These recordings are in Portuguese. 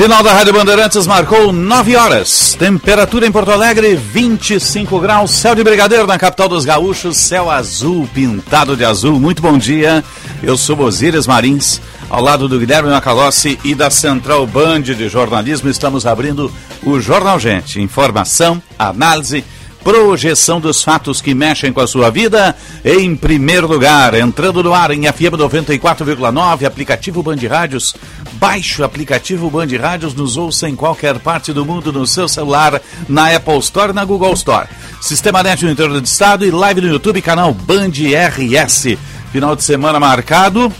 Sinal da Rádio Bandeirantes marcou 9 horas. Temperatura em Porto Alegre, 25 graus. Céu de brigadeiro na capital dos gaúchos. Céu azul, pintado de azul. Muito bom dia. Eu sou Osíris Marins. Ao lado do Guilherme Macalossi e da Central Band de Jornalismo, estamos abrindo o Jornal Gente. Informação, análise projeção dos fatos que mexem com a sua vida. Em primeiro lugar, entrando no ar em FM 94,9, aplicativo Band Rádios. Baixe o aplicativo Band Rádios, nos ouça em qualquer parte do mundo no seu celular, na Apple Store na Google Store. Sistema Net no interior do estado e live no YouTube, canal Band RS. Final de semana marcado,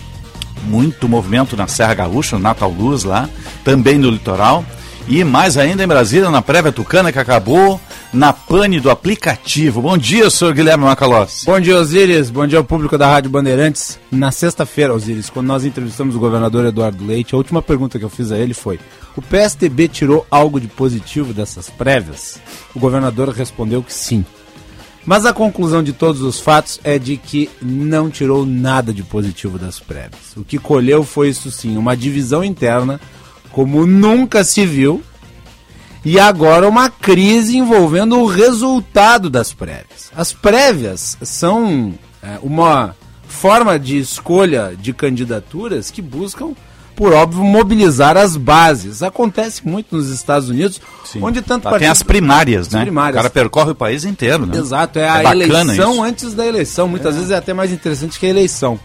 muito movimento na Serra Gaúcha, no Natal Luz lá, também no litoral. E mais ainda em Brasília, na prévia Tucana, que acabou na pane do aplicativo. Bom dia, senhor Guilherme Macalossi. Bom dia, Osíris. Bom dia ao público da Rádio Bandeirantes. Na sexta-feira, Osíris, quando nós entrevistamos o governador Eduardo Leite, a última pergunta que eu fiz a ele foi: o PSDB tirou algo de positivo dessas prévias? O governador respondeu que sim. Mas a conclusão de todos os fatos é de que não tirou nada de positivo das prévias. O que colheu foi isso sim, uma divisão interna como nunca se viu e agora uma crise envolvendo o resultado das prévias. As prévias são é, uma forma de escolha de candidaturas que buscam, por óbvio, mobilizar as bases. Acontece muito nos Estados Unidos, Sim. onde tanto Lá Tem as primárias, as né? primárias. O cara percorre o país inteiro, né? Exato, é, É a eleição isso. antes da eleição. Muitas vezes é até mais interessante que a eleição.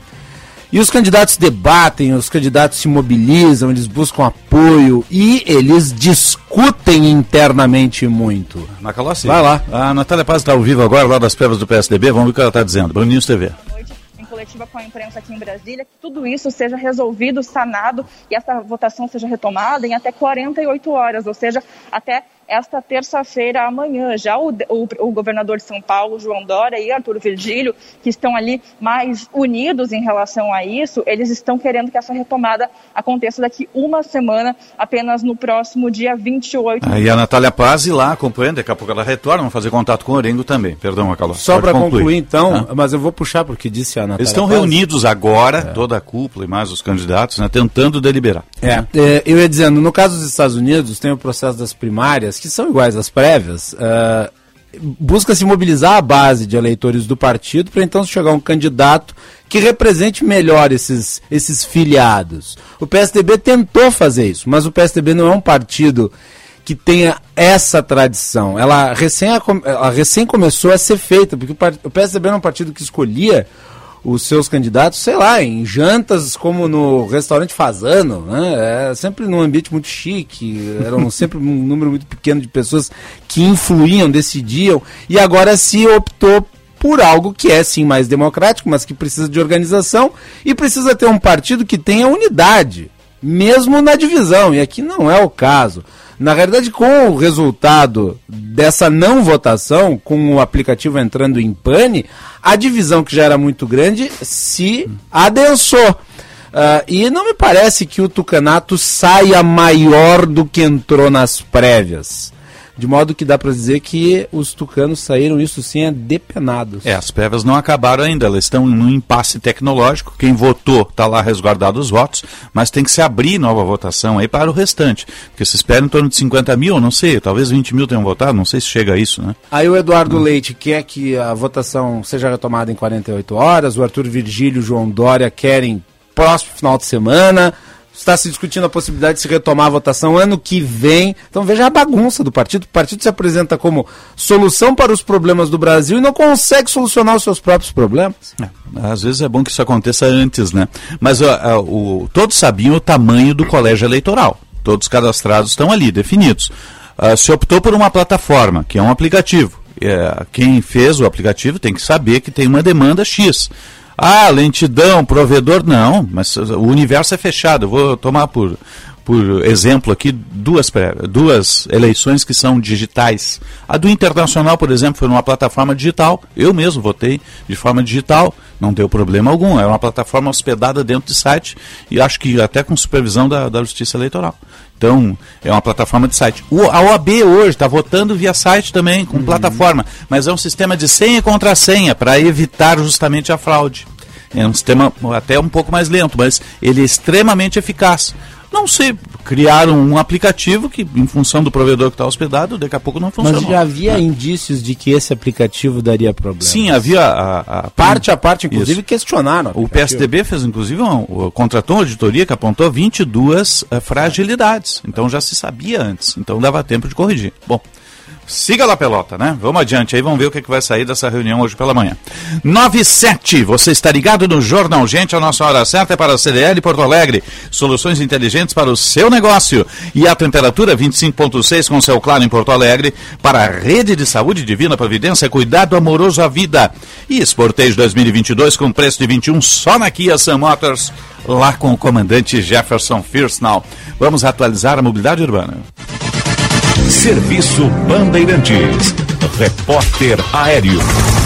E os candidatos debatem, os candidatos se mobilizam, eles buscam apoio e eles discutem internamente muito. Macalossi. Vai lá. A Natália Paz está ao vivo agora, lá das prévias do PSDB. Vamos ver o que ela está dizendo. Band News TV. noite em coletiva com a imprensa aqui em Brasília, que tudo isso seja resolvido, sanado e essa votação seja retomada em até 48 horas, ou seja, até esta terça-feira amanhã. Já o, o, o governador de São Paulo, João Dória e Arthur Virgílio, que estão ali mais unidos em relação a isso, eles estão querendo que essa retomada aconteça daqui uma semana, apenas no próximo dia 28 Aí a Natália Paz e lá acompanhando, daqui a pouco ela retorna, vamos fazer contato com o Orengo também. Perdão, Macalossi. Só para concluir, então, mas eu vou puxar porque disse a Natália. Eles estão Paz. reunidos agora, toda a cúpula e mais os candidatos, né, tentando deliberar. É, é, eu ia dizendo, no caso dos Estados Unidos, tem o processo das primárias, que são iguais às prévias. ah, Busca-se mobilizar a base de eleitores do partido para então chegar um candidato que represente melhor esses, esses filiados. O PSDB tentou fazer isso, mas o PSDB não é um partido que tenha essa tradição. Ela recém, ela recém começou a ser feita, porque o PSDB era um partido que escolhia os seus candidatos, sei lá, em jantas como no restaurante Fazano, né? É sempre num ambiente muito chique, eram sempre um número muito pequeno de pessoas que influíam, decidiam, e agora se optou por algo que é sim mais democrático, mas que precisa de organização e precisa ter um partido que tenha unidade, mesmo na divisão, e aqui não é o caso. Na realidade, com o resultado dessa não votação, com o aplicativo entrando em pane, a divisão que já era muito grande se adensou. Ah, e não me parece que o Tucanato saia maior do que entrou nas prévias. De modo que dá para dizer que os tucanos saíram, isso sim, é depenados. É, as prévias não acabaram ainda, elas estão num impasse tecnológico. Quem votou está lá resguardado os votos, mas tem que se abrir nova votação aí para o restante. Porque se espera em torno de 50 mil, não sei, talvez 20 mil tenham votado, não sei se chega a isso, né? Aí o Eduardo Leite quer que a votação seja retomada em 48 horas, o Arthur Virgílio e o João Dória querem próximo final de semana. Está se discutindo a possibilidade de se retomar a votação ano que vem. Então veja a bagunça do partido. O partido se apresenta como solução para os problemas do Brasil e não consegue solucionar os seus próprios problemas. É, às vezes é bom que isso aconteça antes, né? Mas ó, ó, o, todos sabiam o tamanho do colégio eleitoral. Todos cadastrados estão ali, definidos. Ah, se optou por uma plataforma, que é um aplicativo. É, quem fez o aplicativo tem que saber que tem uma demanda X. Ah, lentidão, provedor, não, mas o universo é fechado. Eu vou tomar por, por exemplo aqui duas, duas eleições que são digitais. A do Internacional, por exemplo, foi numa plataforma digital. Eu mesmo votei de forma digital, não deu problema algum. É uma plataforma hospedada dentro de site e acho que até com supervisão da, da Justiça Eleitoral. Então, é uma plataforma de site. O, a OAB hoje está votando via site também, com uhum. plataforma, mas é um sistema de senha e contrassenha para evitar justamente a fraude. É um sistema até um pouco mais lento, mas ele é extremamente eficaz não se criaram um aplicativo que, em função do provedor que está hospedado, daqui a pouco não funciona. Mas já havia é. indícios de que esse aplicativo daria problema. Sim, havia a, a parte a parte, inclusive, Isso. questionaram. O, o PSDB fez, inclusive, um, contratou uma auditoria que apontou 22 uh, eh, fragilidades. Então já se sabia antes. Então dava tempo de corrigir. Bom. Siga lá, pelota, né? Vamos adiante aí, vamos ver o que, que vai sair dessa reunião hoje pela manhã. 9 7, você está ligado no Jornal Gente, a nossa hora certa é para a CDL Porto Alegre. Soluções inteligentes para o seu negócio. E a temperatura 25,6 com céu claro em Porto Alegre para a Rede de Saúde Divina Providência, cuidado amoroso à vida. E Esportejo 2022 com preço de 21 só na Kia Sun Motors, lá com o comandante Jefferson Firstnall. Vamos atualizar a mobilidade urbana. Serviço Bandeirantes. Repórter Aéreo.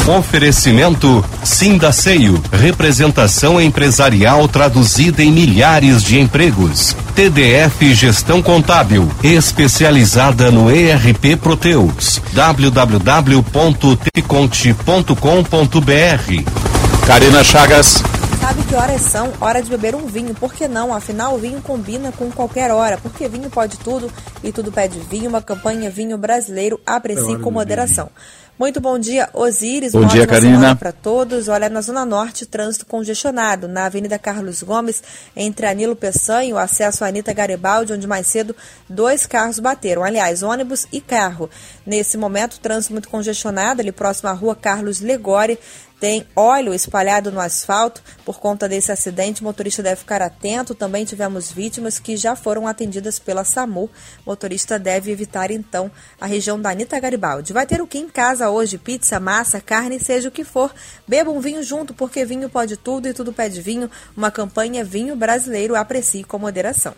Oferecimento Sindaceio. Representação empresarial traduzida em milhares de empregos. TDF Gestão Contábil. Especializada no ERP Proteus. www.tconte.com.br. Karina Chagas sabe que horas são, hora de beber um vinho. Por que não? Afinal, o vinho combina com qualquer hora. Porque vinho pode tudo e tudo pede vinho. Uma campanha vinho brasileiro, aprecie com moderação. Muito bom dia, Osíris. Bom dia, Karina. para todos. Olha, na Zona Norte, trânsito congestionado. Na Avenida Carlos Gomes, entre Anilo Peçanha e o acesso à Anitta Garibaldi, onde mais cedo dois carros bateram. Aliás, ônibus e carro. Nesse momento, trânsito muito congestionado, ali próximo à rua Carlos Legore tem óleo espalhado no asfalto. Por conta desse acidente, o motorista deve ficar atento. Também tivemos vítimas que já foram atendidas pela SAMU. O motorista deve evitar, então, a região da Anitta Garibaldi. Vai ter o que em casa hoje? Pizza, massa, carne, seja o que for. Beba um vinho junto, porque vinho pode tudo e tudo pede vinho. Uma campanha Vinho Brasileiro. Aprecie com moderação.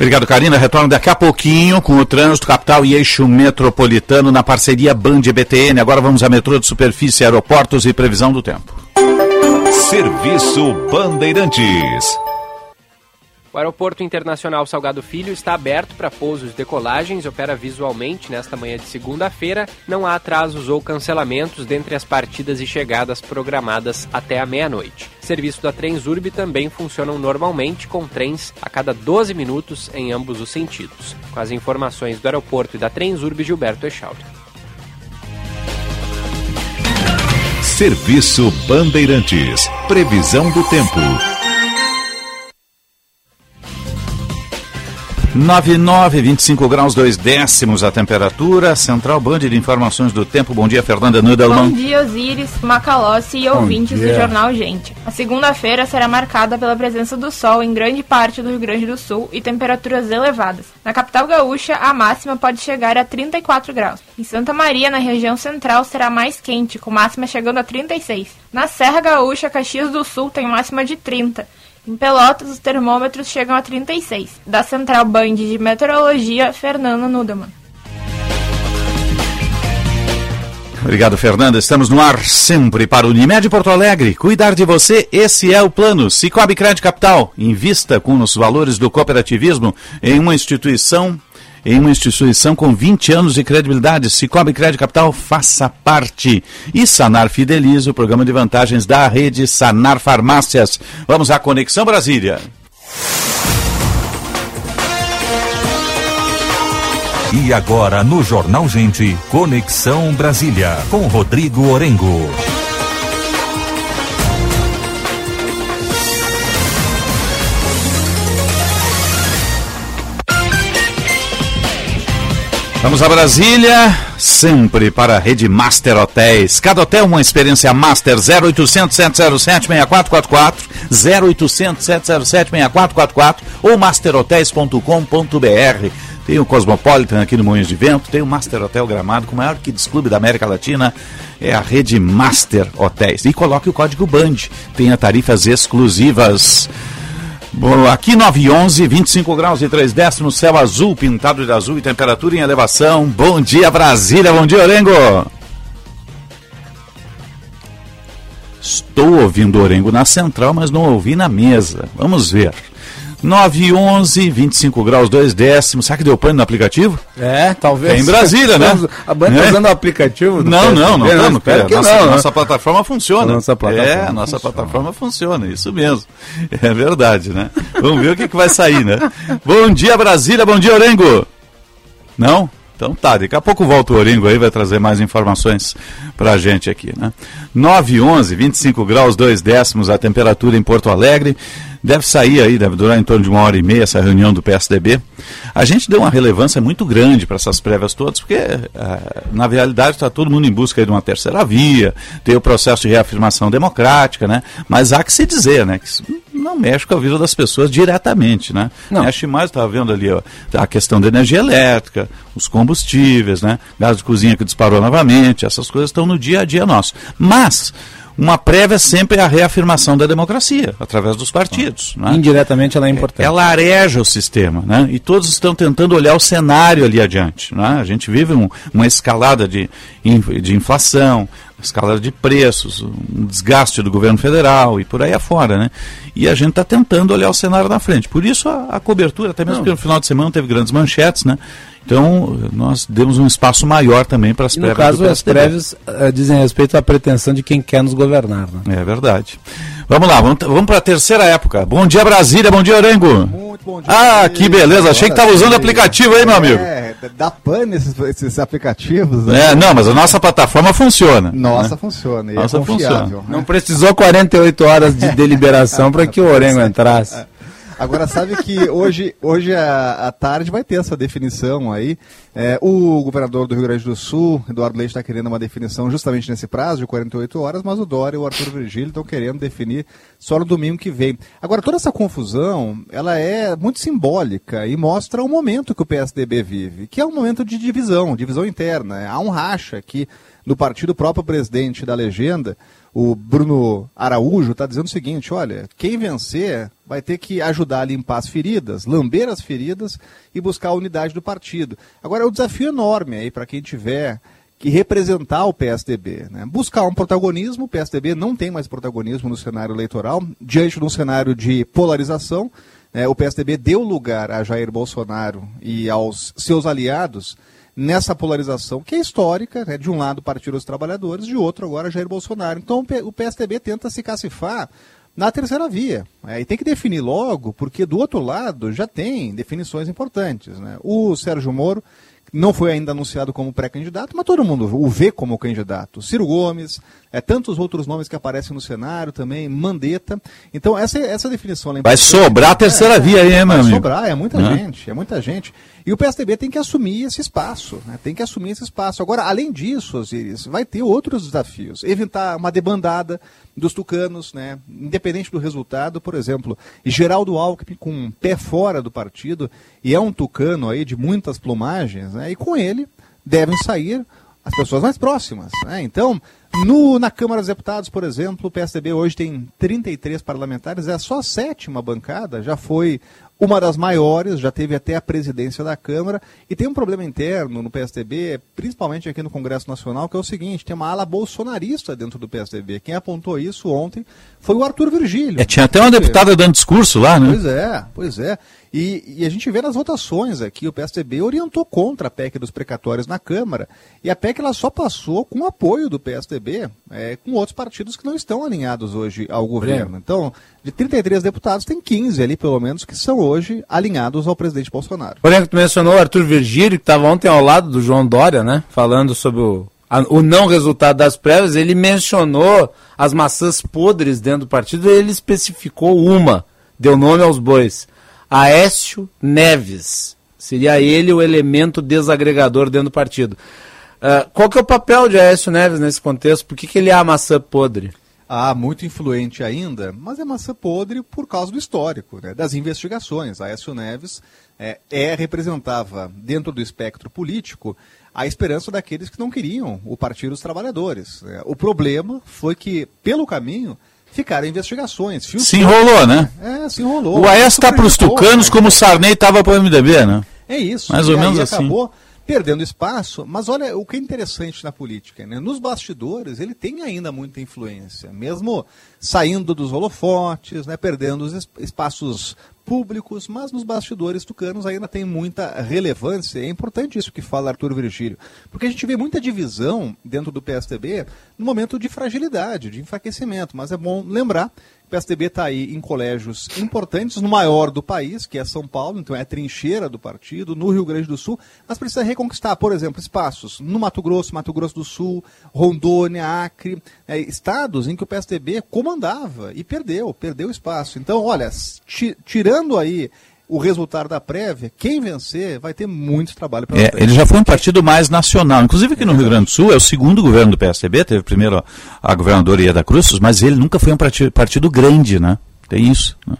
Obrigado, Karina. Retorno daqui a pouquinho com o trânsito capital e eixo metropolitano na parceria Band BTN. Agora vamos a metrô de superfície, aeroportos e previsão do tempo. Serviço Bandeirantes. O Aeroporto Internacional Salgado Filho está aberto para pousos e decolagens, opera visualmente nesta manhã de segunda-feira. Não há atrasos ou cancelamentos dentre as partidas e chegadas programadas até a meia-noite. Serviço da Transurb também funcionam normalmente com trens a cada 12 minutos em ambos os sentidos. Com as informações do aeroporto e da Transurb, Gilberto Echauri. Serviço Bandeirantes. Previsão do tempo. 99, 25 graus, 2 décimos a temperatura. Central Band de Informações do Tempo. Bom dia, Fernanda Nudelman. Bom dia, Osiris, Macalossi e Bom ouvintes dia. do Jornal Gente. A segunda-feira será marcada pela presença do sol em grande parte do Rio Grande do Sul e temperaturas elevadas. Na capital gaúcha, a máxima pode chegar a 34 graus. Em Santa Maria, na região central, será mais quente, com máxima chegando a 36. Na Serra Gaúcha, Caxias do Sul tem máxima de 30. Em Pelotas, os termômetros chegam a 36. Da Central Band de Meteorologia, Fernando Nudeman. Obrigado, Fernanda. Estamos no ar sempre para o Unimed Porto Alegre. Cuidar de você, esse é o plano. Cicobi Crédito Capital. Invista com os valores do cooperativismo em uma instituição em uma instituição com 20 anos de credibilidade. Cicobi Crédito Capital, faça parte. E Sanar Fideliza, o programa de vantagens da rede Sanar Farmácias. Vamos à Conexão Brasília. E agora no Jornal Gente, Conexão Brasília, com Rodrigo Orengo. Vamos a Brasília, sempre para a rede Master Hotéis. Cada hotel uma experiência Master 0800 707 6444, 0800 707 6444 ou masterhotels.com.br. tem o Cosmopolitan aqui no Moinhos de Vento, tem o Master Hotel Gramado, com o maior Kids Club da América Latina, é a rede Master Hotéis. E coloque o código BAND, tenha tarifas exclusivas. Aqui 911, 25 graus e 3 décimos, céu azul, pintado de azul e temperatura em elevação. Bom dia, Brasília, bom dia, Orengo. Estou ouvindo Orengo na central, mas não ouvi na mesa. Vamos ver. 9 e 11, 25 graus, 2 décimos. Será que deu pane no aplicativo? É, talvez. É em Brasília, né? A banda está É? usando o aplicativo? Não, não, não PSDB? estamos. espero que nossa, não, né? nossa plataforma funciona. A nossa plataforma é, a nossa funciona. plataforma funciona, isso mesmo. É verdade, né? Vamos ver o que, que vai sair, né? Bom dia, Brasília, bom dia, Orengo. Não? Então tá, daqui a pouco volta o Oringo aí, vai trazer mais informações pra gente aqui, né? 9 e 11, 25 graus, 2 décimos a temperatura em Porto Alegre. Deve sair aí, deve durar em torno de uma hora e meia essa reunião do PSDB. A gente deu uma relevância muito grande para essas prévias todas, porque ah, na realidade está todo mundo em busca de uma terceira via, tem o processo de reafirmação democrática, né? Mas há que se dizer, né? Que não mexe com a vida das pessoas diretamente, né? Não. Mexe mais, estava vendo ali ó, a questão da energia elétrica, os combustíveis, né? Gás de cozinha que disparou novamente, essas coisas estão no dia a dia nosso. Mas uma prévia sempre é a reafirmação da democracia, através dos partidos. né? Indiretamente ela é importante. Ela areja o sistema, né? E todos estão tentando olhar o cenário ali adiante. Né? A gente vive um- uma escalada de, de inflação, escalada de preços, um desgaste do governo federal e por aí afora, né? E a gente está tentando olhar o cenário na frente. Por isso a, a cobertura, até mesmo porque no final de semana teve grandes manchetes, né? Então nós demos um espaço maior também para as E no prévias caso, do as prévias eh, dizem respeito à pretensão de quem quer nos governar. Né? É verdade. Vamos lá, vamos, vamos para a terceira época. Bom dia Brasília, bom dia Orengo. Muito bom dia. Ah, que beleza. Achei que estava usando o aplicativo aí, meu amigo. É, dá pane esses, esses aplicativos. né? É, não, mas a nossa plataforma funciona. Nossa, né? funciona. E Nossa, é confiável. funciona. né? Não precisou 48 horas de deliberação para que o Orengo entrasse. Agora, sabe que hoje, hoje à, à tarde vai ter essa definição aí. É, o governador do Rio Grande do Sul, Eduardo Leite, está querendo uma definição justamente nesse prazo de 48 horas, mas o Dória e o Arthur Virgílio estão querendo definir só no domingo que vem. Agora, toda essa confusão, ela é muito simbólica e mostra o momento que o PSDB vive, que é um momento de divisão, divisão interna. Há um racha aqui no partido, próprio presidente da legenda, o Bruno Araújo, está dizendo o seguinte: olha, quem vencer vai ter que ajudar a limpar as feridas, lamber as feridas e buscar a unidade do partido. Agora, é um desafio enorme aí para quem tiver que representar o PSDB. Né? Buscar um protagonismo, o PSDB não tem mais protagonismo no cenário eleitoral, diante de um cenário de polarização. né? o PSDB deu lugar a Jair Bolsonaro e aos seus aliados nessa polarização que é histórica, né? de um lado o Partido dos Trabalhadores, de outro agora Jair Bolsonaro. Então o PSDB tenta se cacifar na terceira via. né? E tem que definir logo, porque do outro lado já tem definições importantes. né? O Sérgio Moro não foi ainda anunciado como pré-candidato, mas todo mundo o vê como candidato. Ciro Gomes, é, tantos outros nomes que aparecem no cenário também, Mandetta. Então, essa, essa definição... é Vai sobrar a terceira via aí, hein, meu Vai amigo? sobrar, é muita Né? gente, é muita gente. E o PSDB tem que assumir esse espaço, né? tem que assumir esse espaço. Agora, além disso, Osiris, vai ter outros desafios. Evitar uma debandada dos tucanos, né? independente do resultado, por exemplo, Geraldo Alckmin com um pé fora do partido, e é um tucano aí de muitas plumagens, né? e com ele devem sair as pessoas mais próximas. Né? Então, no, na Câmara dos Deputados, por exemplo, o PSDB hoje tem 33 parlamentares, é só a sétima bancada, já foi uma das maiores, já teve até a presidência da Câmara, e tem um problema interno no PSDB, principalmente aqui no Congresso Nacional, que é o seguinte, tem uma ala bolsonarista dentro do PSDB. Quem apontou isso ontem foi o Arthur Virgílio. É, tinha até uma deputada dando discurso lá, né? Pois é, pois é. E, e a gente vê nas votações aqui, o PSDB orientou contra a PEC dos precatórios na Câmara, e a PEC ela só passou com o apoio do PSDB, é, com outros partidos que não estão alinhados hoje ao governo. Então, de 33 deputados, tem 15 ali, pelo menos, que são hoje alinhados ao presidente Bolsonaro. Porém, tu mencionou o Arthur Virgílio, que estava ontem ao lado do João Dória, né? Falando sobre o, a- o não resultado das prévias. Ele mencionou as maçãs podres dentro do partido e ele especificou uma, deu nome aos bois. Aécio Neves. Seria ele o elemento desagregador dentro do partido. Ah, qual que é o papel de Aécio Neves nesse contexto? Por que, que ele é a maçã podre? Ah, muito influente ainda, mas é maçã podre por causa do histórico, né, das investigações. Aécio Neves é, é, representava, dentro do espectro político, a esperança daqueles que não queriam o Partido dos Trabalhadores. Né. O problema foi que, pelo caminho, ficaram investigações. Se enrolou, né? É, se enrolou. O Aécio está para os tucanos né? como o Sarney estava para o MDB, né? É isso. Mais ou menos assim. acabou perdendo espaço, mas olha o que é interessante na política, né? Nos bastidores ele tem ainda muita influência, mesmo saindo dos holofotes, né? perdendo os espaços públicos, mas nos bastidores tucanos ainda tem muita relevância. É importante isso que fala Arthur Virgílio, porque a gente vê muita divisão dentro do PSDB no momento de fragilidade, de enfraquecimento, mas é bom lembrar o PSDB está aí em colégios importantes, no maior do país, que é São Paulo, então é a trincheira do partido, no Rio Grande do Sul, mas precisa reconquistar, por exemplo, espaços no Mato Grosso, Mato Grosso do Sul, Rondônia, Acre, é, estados em que o PSDB comandava e perdeu, perdeu espaço. Então, olha, tirando aí o resultado da prévia, quem vencer vai ter muito trabalho para é, Ele já foi um partido mais nacional. Inclusive aqui no Rio Grande do Sul, é o segundo governo do PSDB, teve primeiro a governadora Ieda Cruz, mas ele nunca foi um partido, partido grande, né? Tem isso. Né?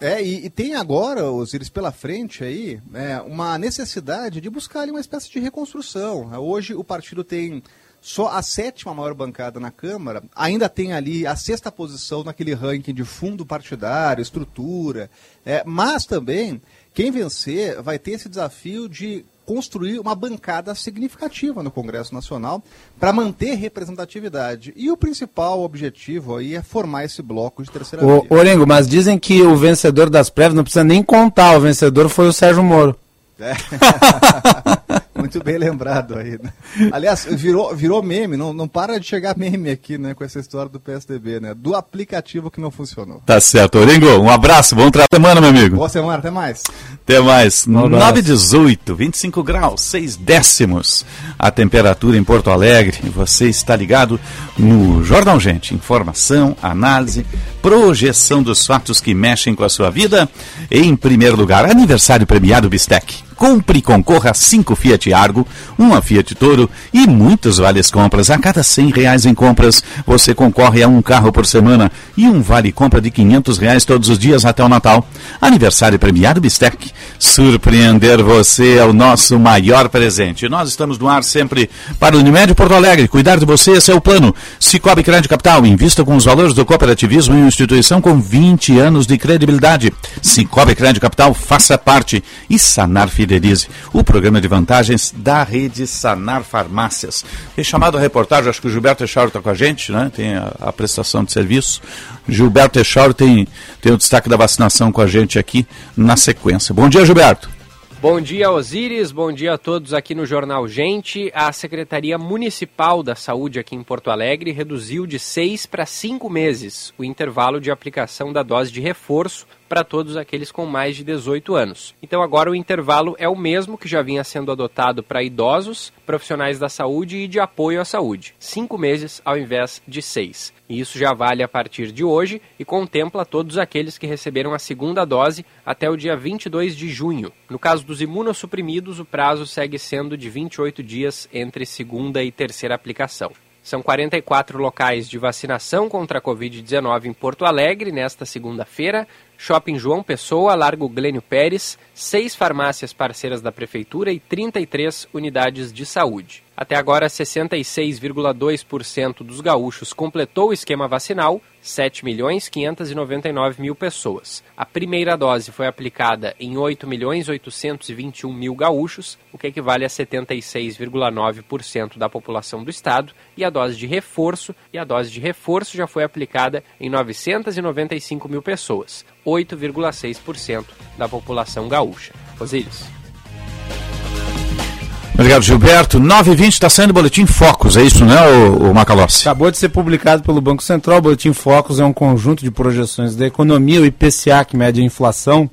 É, e, e, tem agora, Osiris, pela frente aí, é, uma necessidade de buscar ali uma espécie de reconstrução. Hoje o partido tem só a sétima maior bancada na Câmara, ainda tem ali a sexta posição naquele ranking de fundo partidário, estrutura, é, mas também quem vencer vai ter esse desafio de construir uma bancada significativa no Congresso Nacional para manter representatividade. E o principal objetivo aí é formar esse bloco de terceira via. Orengo, mas dizem que o vencedor das prévias não precisa nem contar, o vencedor foi o Sérgio Moro. É. Muito bem lembrado aí. Né? Aliás, virou, virou meme, não, não para de chegar meme aqui, né, com essa história do PSDB, né? Do aplicativo que não funcionou. Tá certo. Oringo, um abraço, bom trabalho semana, meu amigo. Boa semana, até mais. Até mais. 9 18, 25 graus, 6 décimos a temperatura em Porto Alegre. Você está ligado no Jornal Gente. Informação, análise, projeção dos fatos que mexem com a sua vida. Em primeiro lugar, aniversário premiado Bistec. Compre e concorra a 5 Fiat Argo, uma Fiat Toro e muitos vales compras. A cada 100 reais em compras, você concorre a um carro por semana e um vale compra de 500 reais todos os dias até o Natal. Aniversário premiado Bistec. Surpreender você é o nosso maior presente. Nós estamos no ar sempre para o Unimed Porto Alegre. Cuidar de você, esse é o plano. Cicobi Crédito Capital. Invista com os valores do cooperativismo em uma instituição com 20 anos de credibilidade. Cicobi Crédito Capital, faça parte. E Sanar Filhos O programa de vantagens da rede Sanar Farmácias. Tem chamado a reportagem, acho que o Gilberto Echauro está com a gente, né? tem a, a, prestação de serviço. Gilberto Echauro tem, tem o destaque da vacinação com a gente aqui na sequência. Bom dia, Gilberto. Bom dia, Osíris. Bom dia a todos aqui no Jornal Gente. A Secretaria Municipal da Saúde aqui em Porto Alegre reduziu de seis para cinco meses o intervalo de aplicação da dose de reforço para todos aqueles com mais de 18 anos. Então agora o intervalo é o mesmo que já vinha sendo adotado para idosos, profissionais da saúde e de apoio à saúde. Cinco meses ao invés de seis. E isso já vale a partir de hoje e contempla todos aqueles que receberam a segunda dose até o dia 22 de junho. No caso dos imunossuprimidos, o prazo segue sendo de 28 dias entre segunda e terceira aplicação. São 44 locais de vacinação contra a Covid-19 em Porto Alegre nesta segunda-feira. Shopping João Pessoa, Largo Glênio Pérez, seis farmácias parceiras da Prefeitura e 33 unidades de saúde. Até agora, 66,2% dos gaúchos completou o esquema vacinal, 7 milhões 599 mil pessoas. A primeira dose foi aplicada em 8 milhões 821 mil gaúchos, o que equivale a 76,9% da população do estado, e a dose de reforço, e a dose de reforço já foi aplicada em 995 mil pessoas, 8,6% da população gaúcha. Osíris. Obrigado, Gilberto. 9h20 está saindo o Boletim Focus, é isso, né, o, o Macalossi? Acabou de ser publicado pelo Banco Central. O Boletim Focus é um conjunto de projeções da economia. O IPCA, que mede a inflação,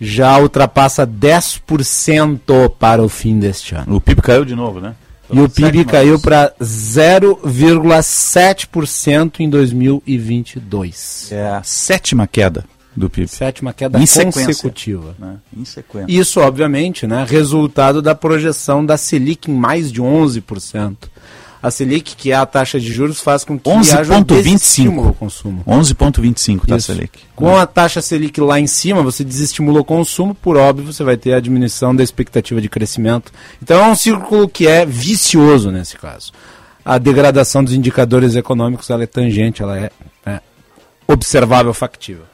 já ultrapassa 10% para o fim deste ano. O PIB caiu de novo, né? E o PIB caiu para 0,7% em 2022. É a sétima queda do PIB. Sétima queda em consecutiva. Né? Em sequência. Isso, obviamente, né, resultado da projeção da Selic em mais de 11% A Selic, que é a taxa de juros, faz com que haja um 11,25 ao consumo. 11,25 tá, Isso. Selic. Com a taxa Selic lá em cima, você desestimula o consumo, por óbvio, você vai ter a diminuição da expectativa de crescimento. Então é um círculo que é vicioso nesse caso. A degradação dos indicadores econômicos ela é tangente, ela é, é observável, factível.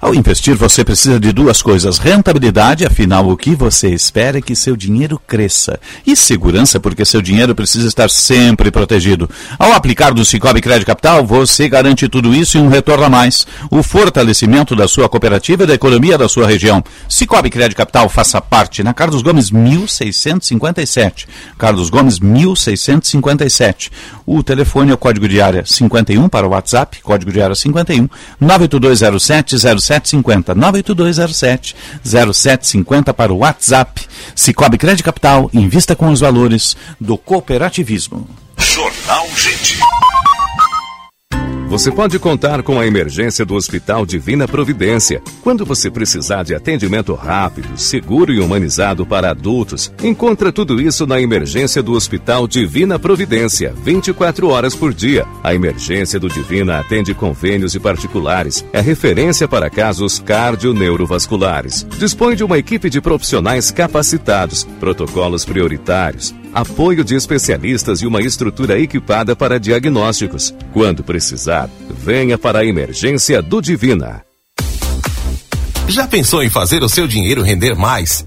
Ao investir, você precisa de duas coisas: rentabilidade, afinal, o que você espera é que seu dinheiro cresça, e segurança, porque seu dinheiro precisa estar sempre protegido. Ao aplicar do Cicobi Crédito Capital, você garante tudo isso e um retorno a mais: o fortalecimento da sua cooperativa e da economia da sua região. Cicobi Crédito Capital faça parte na Carlos Gomes 1657. Carlos Gomes 1657. O telefone é o código de área 51 para o WhatsApp, código de área 51 98207 0750 98207 0750 para o WhatsApp. Cicobi Crédito Capital, invista com os valores do cooperativismo. Jornal Gente. Você pode contar com a emergência do Hospital Divina Providência. Quando você precisar de atendimento rápido, seguro e humanizado para adultos, encontra tudo isso na emergência do Hospital Divina Providência, 24 horas por dia. A emergência do Divina atende convênios e particulares. É referência para casos cardio-neurovasculares. Dispõe de uma equipe de profissionais capacitados, protocolos prioritários, apoio de especialistas e uma estrutura equipada para diagnósticos. Quando precisar, venha para a emergência do Divina. Já pensou em fazer o seu dinheiro render mais?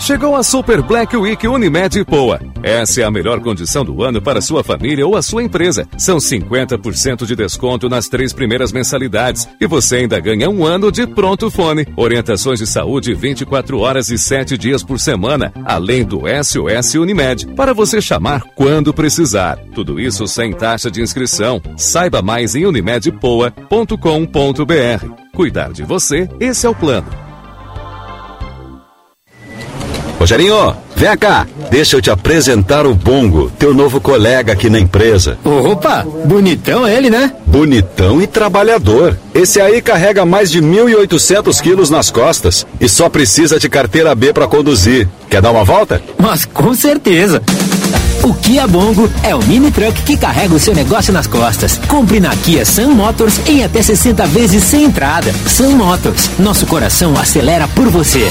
Chegou a Super Black Week Unimed Poa. Essa é a melhor condição do ano para sua família ou a sua empresa. São 50% de desconto nas três primeiras mensalidades e você ainda ganha um ano de pronto fone. Orientações de saúde 24 horas e 7 dias por semana, além do SOS Unimed, para você chamar quando precisar. Tudo isso sem taxa de inscrição. Saiba mais em unimedpoa.com.br. Cuidar de você, esse é o plano. Rogerinho, vem cá, deixa eu te apresentar o Bongo, teu novo colega aqui na empresa. Opa, bonitão ele, né? Bonitão e trabalhador. Esse aí carrega mais de 1.800 quilos nas costas e só precisa de carteira B para conduzir. Quer dar uma volta? Mas com certeza. O Kia Bongo é o mini truck que carrega o seu negócio nas costas. Compre na Kia Sun Motors em até 60 vezes sem entrada. Sun Motors, nosso coração acelera por você.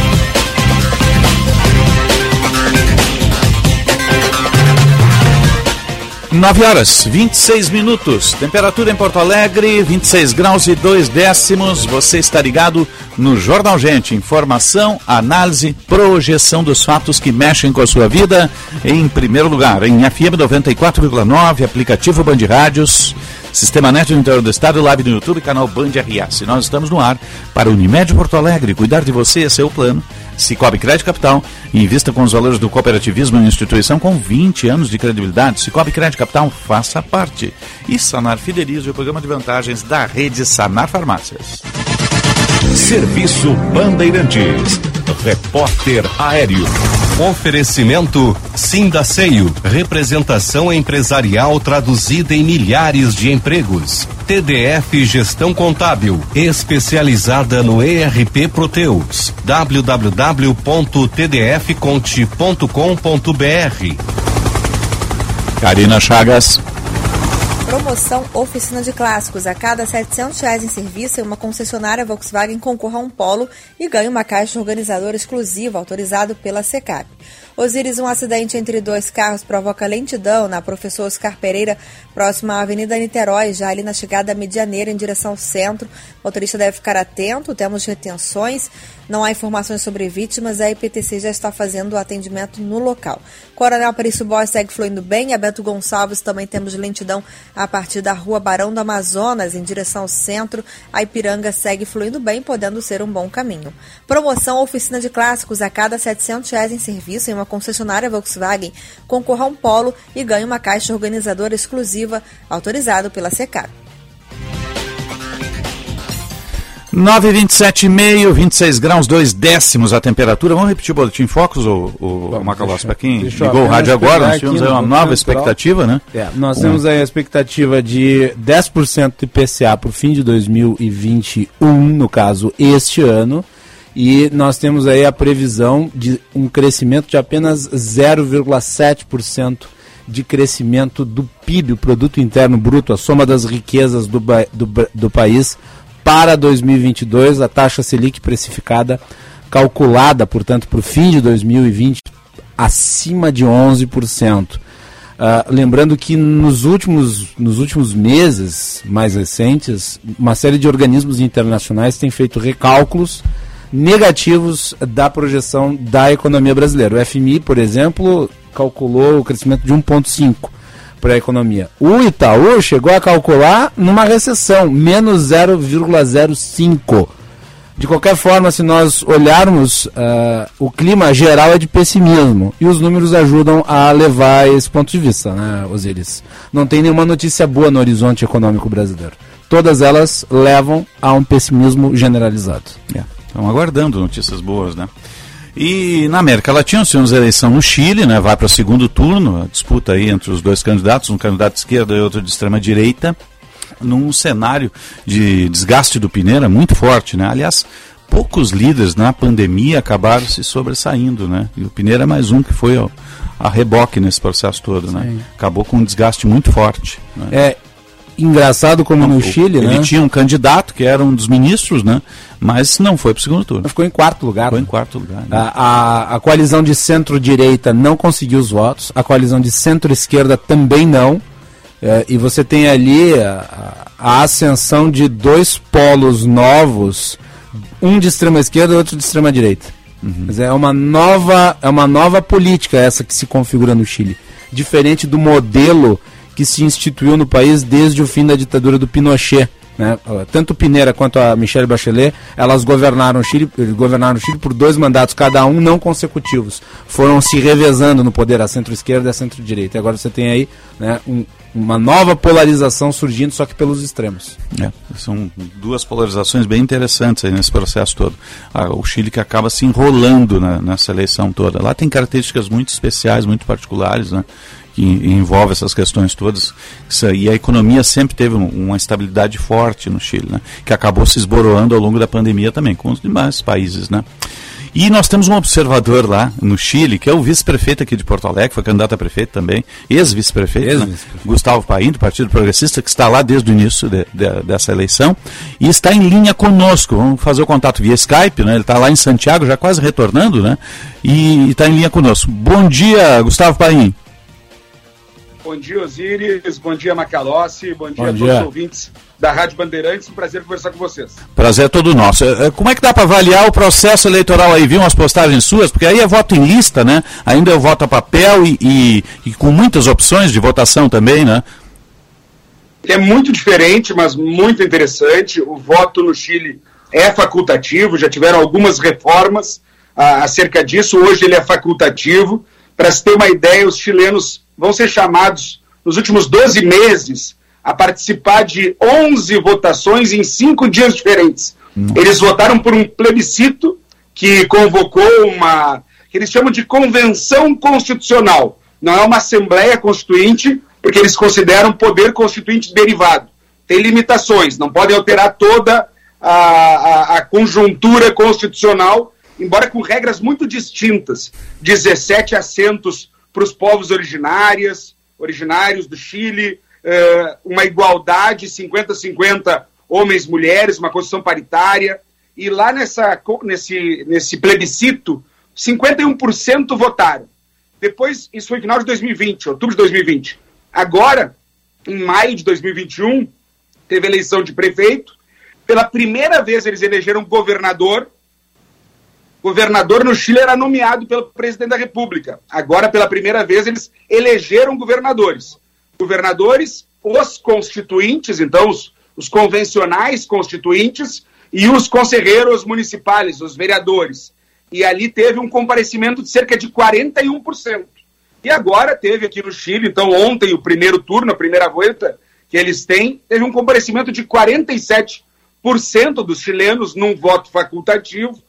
9 horas, 26 minutos. Temperatura em Porto Alegre, 26 graus e 2 décimos. Você está ligado no Jornal Gente. Informação, análise, projeção dos fatos que mexem com a sua vida. Em primeiro lugar, em FM 94,9, aplicativo Band Rádios. Sistema Net no interior do estado, live no YouTube, canal Band RS. Nós estamos no ar para Unimed Porto Alegre. Cuidar de você é seu plano. Cicobi Crédito Capital. Invista com os valores do cooperativismo em instituição com 20 anos de credibilidade. Cicobi Crédito Capital, faça parte. E Sanar Fidelize, o programa de vantagens da rede Sanar Farmácias. Serviço Bandeirantes. Repórter Aéreo. Oferecimento Sindaceio, representação empresarial traduzida em milhares de empregos. TDF Gestão Contábil, especializada no ERP Proteus. www.tdfconte.com.br Karina Chagas. Promoção Oficina de Clássicos. A cada 700 reais em serviço, uma concessionária Volkswagen concorra a um polo e ganhe uma caixa organizadora exclusiva autorizado pela SECAP. Osíris, um acidente entre dois carros provoca lentidão na Professor Oscar Pereira, próxima à Avenida Niterói, já ali na chegada medianeira em direção ao centro. O motorista deve ficar atento, temos retenções, não há informações sobre vítimas, a IPTC já está fazendo o atendimento no local. Coronel Perício Boy segue fluindo bem, a Beto Gonçalves também temos lentidão a partir da rua Barão do Amazonas, em direção ao centro. A Ipiranga segue fluindo bem, podendo ser um bom caminho. Promoção Oficina de Clássicos, a cada 700 reais em serviço em uma concessionária Volkswagen, concorra a um polo e ganhe uma caixa organizadora exclusiva, autorizado pela SECAP. 9,27,5, 26 graus, 2 décimos a temperatura. Vamos repetir o boletim Focus, ou o Macalós, para quem ligou o rádio agora, nós tivemos aí uma nova expectativa, né? É, nós um. temos aí a expectativa de 10% de IPCA para o fim de 2021, no caso, este ano. E nós temos aí a previsão de um crescimento de apenas 0,7% de crescimento do PIB, o Produto Interno Bruto, a soma das riquezas do, do, do país, para 2022, a taxa Selic precificada, calculada, portanto, para o fim de 2020, acima de 11%. Uh, ah, lembrando que nos últimos, nos últimos meses mais recentes, uma série de organismos internacionais têm feito recálculos negativos da projeção da economia brasileira. O FMI, por exemplo, calculou o crescimento de 1,5% para a economia. O Itaú chegou a calcular numa recessão, menos 0,05%. De qualquer forma, se nós olharmos, uh, o clima geral é de pessimismo e os números ajudam a levar esse ponto de vista, né, Osiris? Não tem nenhuma notícia boa no horizonte econômico brasileiro. Todas elas levam a um pessimismo generalizado. Yeah. Estão aguardando notícias boas, né? E na América Latina, temos eleição no Chile, né? Vai para o segundo turno, a disputa aí entre os dois candidatos, um candidato de esquerda e outro de extrema direita, num cenário de desgaste do Pineira muito forte, né? Aliás, poucos líderes na pandemia acabaram se sobressaindo, né? E o Pineira é mais um que foi ó, a reboque nesse processo todo, né? Acabou com um desgaste muito forte. Né? É, engraçado como não, no Chile, ele né? Ele tinha um candidato que era um dos ministros, né? Mas não foi para o segundo turno. Ficou em quarto lugar. Ficou né? em quarto lugar. Né? A, a, a, coalizão de centro-direita não conseguiu os votos, a coalizão de centro-esquerda também não. É, e você tem ali a, a, ascensão de dois polos novos, um de extrema esquerda e outro de extrema direita. Uhum. é uma nova é uma nova política essa que se configura no Chile, diferente do modelo que se instituiu no país desde o fim da ditadura do Pinochet. Né? Tanto Pineira quanto a Michelle Bachelet, elas governaram o Chile, governaram o Chile por dois mandatos, cada um não consecutivos. Foram se revezando no poder, a centro-esquerda e a centro-direita. Agora você tem aí né, um, uma nova polarização surgindo, só que pelos extremos. É, são duas polarizações bem interessantes nesse processo todo. Ah, o Chile que acaba se enrolando na, nessa eleição toda. Lá tem características muito especiais, muito particulares, né? Que envolve essas questões todas. E a economia sempre teve uma estabilidade forte no Chile, né? que acabou se esboroando ao longo da pandemia também, com os demais países. Né? E nós temos um observador lá no Chile, que é o vice-prefeito aqui de Porto Alegre, foi candidato a prefeito também, ex-vice-prefeito, ex né? Gustavo Paim, do Partido Progressista, que está lá desde o início de, de, dessa eleição, e está em linha conosco. Vamos fazer o contato via Skype, né? ele está lá em Santiago, já quase retornando, né? e está em linha conosco. Bom dia, Gustavo Paim. Bom dia, Osíris. Bom dia, Macalossi. Bom dia Bom a todos dia. os ouvintes da Rádio Bandeirantes. Um prazer conversar com vocês. Prazer é todo nosso. É, é, Como é que dá para avaliar o processo eleitoral aí? Vi umas postagens suas, porque aí é voto em lista, né? Ainda é voto a papel e, e- e com muitas opções de votação também, né? É muito diferente, mas muito interessante. O voto no Chile é facultativo, já tiveram algumas reformas ah, acerca disso. Hoje ele é facultativo. Para se ter uma ideia, os chilenos vão ser chamados nos últimos 12 meses a participar de 11 votações em cinco dias diferentes. Eles votaram por um plebiscito que convocou uma que eles chamam de convenção constitucional. Não é uma assembleia constituinte, porque eles consideram poder constituinte derivado. Tem limitações, não podem alterar toda a, a- a conjuntura constitucional, embora com regras muito distintas. 17 assentos para os povos originários, originários do Chile, eh, uma igualdade 50-50 homens e mulheres, uma constituição paritária. E lá nessa, nesse, nesse plebiscito, 51% votaram. Depois, isso foi final de 2020, outubro de 2020. Agora, em maio de 2021, teve eleição de prefeito. Pela primeira vez, eles elegeram governador. Governador no Chile era nomeado pelo presidente da República. Agora, pela primeira vez, eles elegeram governadores. Governadores, os constituintes, então, os, os convencionais constituintes, e os conselheiros municipais, os vereadores. E ali teve um comparecimento de cerca de 41%. E agora teve aqui no Chile, então ontem, o primeiro turno, a primeira volta que eles têm, teve um comparecimento de 47% dos chilenos num voto facultativo,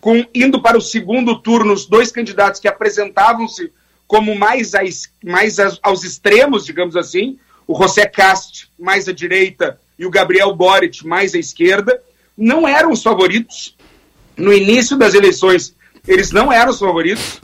com indo para o segundo turno os dois candidatos que apresentavam-se como mais, es- mais as- aos extremos, digamos assim, o José Cast mais à direita e o Gabriel Boric mais à esquerda, não eram os favoritos. No início das eleições, eles não eram os favoritos.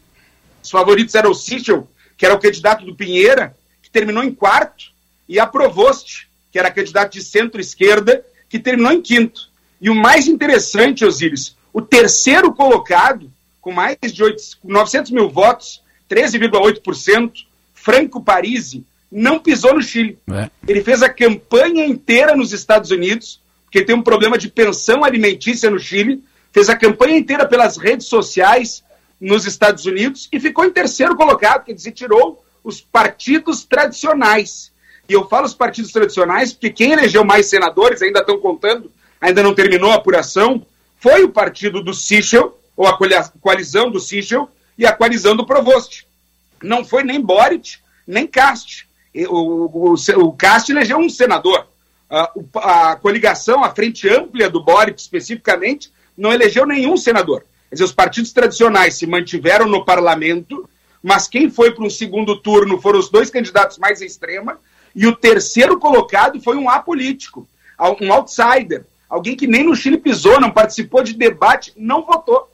Os favoritos eram o Sichel, que era o candidato do Pinheira, que terminou em quarto, e a Provost, que era candidato de centro-esquerda, que terminou em quinto. E o mais interessante, Osíris, o terceiro colocado, com mais de 8, 900 mil votos, 13,8%, Franco Parisi, não pisou no Chile. Ele fez a campanha inteira nos Estados Unidos, porque tem um problema de pensão alimentícia no Chile, fez a campanha inteira pelas redes sociais nos Estados Unidos e ficou em terceiro colocado, quer dizer, tirou os partidos tradicionais. E eu falo os partidos tradicionais porque quem elegeu mais senadores, ainda estão contando, ainda não terminou a apuração, foi o partido do Sichel, ou a coalizão do Sichel, e a coalizão do Provost. Não foi nem Boric, nem Cast. O, o, o, Cast elegeu um senador. Ah, o- a coligação, a frente ampla do Boric especificamente, não elegeu nenhum senador. Quer dizer, os partidos tradicionais se mantiveram no parlamento, mas quem foi para um segundo turno foram os dois candidatos mais extrema, e o terceiro colocado foi um apolítico, um outsider, alguém que nem no Chile pisou, não participou de debate, não votou.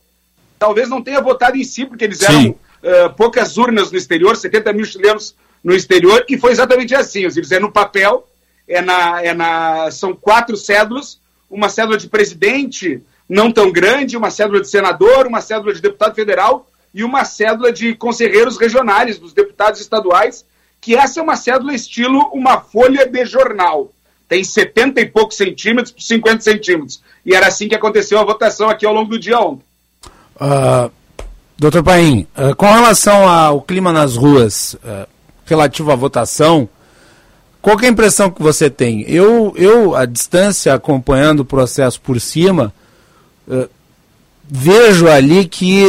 Talvez não tenha votado em si, porque eles eram eh, poucas urnas no exterior, 70 mil chilenos no exterior, e foi exatamente assim. Eles é no papel, é na, é na, são quatro cédulas, uma cédula de presidente não tão grande, uma cédula de senador, uma cédula de deputado federal e uma cédula de conselheiros regionais, dos deputados estaduais, que essa é uma cédula estilo uma folha de jornal. Tem 70 e poucos centímetros por 50 centímetros. E era assim que aconteceu a votação aqui ao longo do dia ontem. Ah, doutor Paim, ah, com relação ao clima nas ruas ah, relativo à votação, qual é a impressão que você tem? Eu, eu à distância, acompanhando o processo por cima, ah, vejo ali que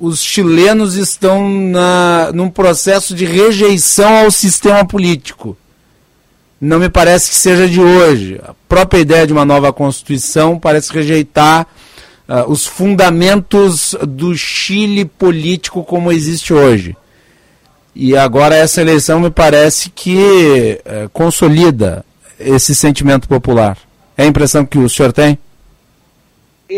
os chilenos estão na, num processo de rejeição ao sistema político. Não me parece que seja de hoje. A própria ideia de uma nova Constituição parece rejeitar ah, os fundamentos do Chile político como existe hoje. E agora essa eleição me parece que eh, consolida esse sentimento popular. É a impressão que o senhor tem?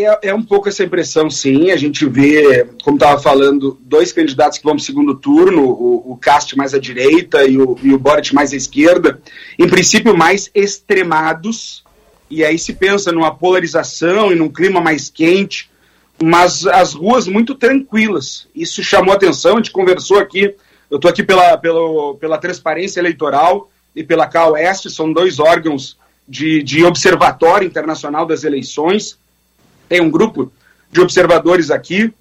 É, é um pouco essa impressão, sim. A gente vê, como estava falando, dois candidatos que vão para o segundo turno, o, o Cast mais à direita e o, e o Boric mais à esquerda, em princípio mais extremados, e aí se pensa numa polarização e num clima mais quente, mas as ruas muito tranquilas. Isso chamou atenção, a gente conversou aqui Eu estou aqui pela, pela, pela Transparência Eleitoral e pela CAOeste, são dois órgãos de, de observatório internacional das eleições. Tem um grupo de observadores aqui.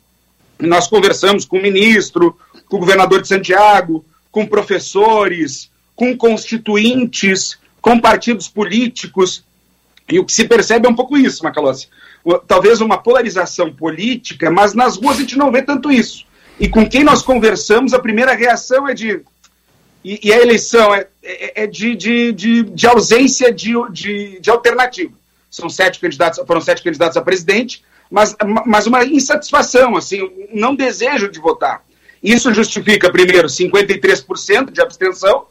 Nós conversamos com o ministro, com o governador de Santiago, com professores, com constituintes, com partidos políticos. E o que se percebe é um pouco isso, Macalossi. Talvez uma polarização política, mas nas ruas a gente não vê tanto isso. E com quem nós conversamos, a primeira reação é de. E, e a eleição é, é, é de, de, de, de, ausência de, de, de alternativa. São sete candidatos, foram sete candidatos a presidente, mas, mas uma insatisfação, assim, não desejo de votar. Isso justifica, primeiro, 53% de abstenção,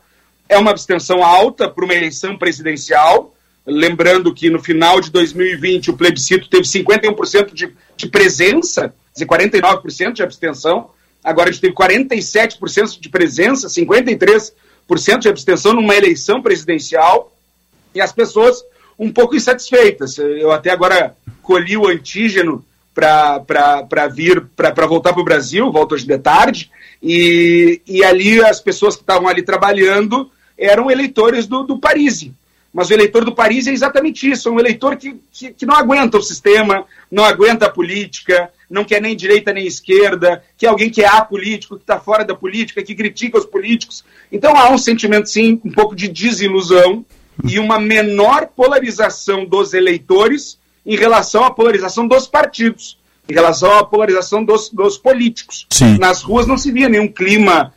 é uma abstenção alta para uma eleição presidencial. Lembrando que no final de 2020 o plebiscito teve 51% de, de presença, dizer, 49% de abstenção. Agora a gente teve 47% de presença, 53% de abstenção numa eleição presidencial. E as pessoas um pouco insatisfeitas. Eu até agora colhi o antígeno para vir, para voltar para o Brasil, volto hoje de tarde, e, e ali as pessoas que estavam ali trabalhando eram eleitores do, do Parisi. Mas o eleitor do Paris é exatamente isso, é um eleitor que, que, que, não aguenta o sistema, não aguenta a política, não quer nem direita nem esquerda, que é alguém que é apolítico, que está fora da política, que critica os políticos. Então há um sentimento, sim, um pouco de desilusão e uma menor polarização dos eleitores em relação à polarização dos partidos, em relação à polarização dos, dos políticos. Sim. Nas ruas não se via nenhum clima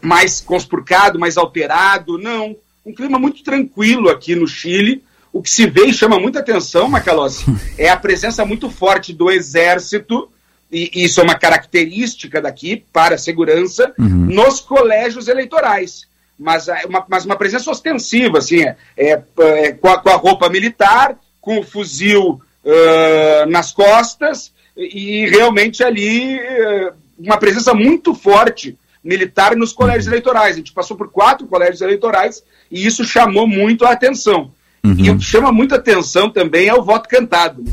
mais conspurcado, mais alterado, não. Um clima muito tranquilo aqui no Chile. O que se vê e chama muita atenção, Macalossi, é a presença muito forte do exército, e isso é uma característica daqui para a segurança, uhum. nos colégios eleitorais. Mas é uma, mas uma presença ostensiva, assim, é, é, é com, a, com, a, roupa militar, com o fuzil uh, nas costas, e realmente ali uh, uma presença muito forte militar nos colégios uhum. eleitorais. A gente passou por quatro colégios eleitorais e isso chamou muito a atenção. Uhum. E o que chama muita atenção também é o voto cantado.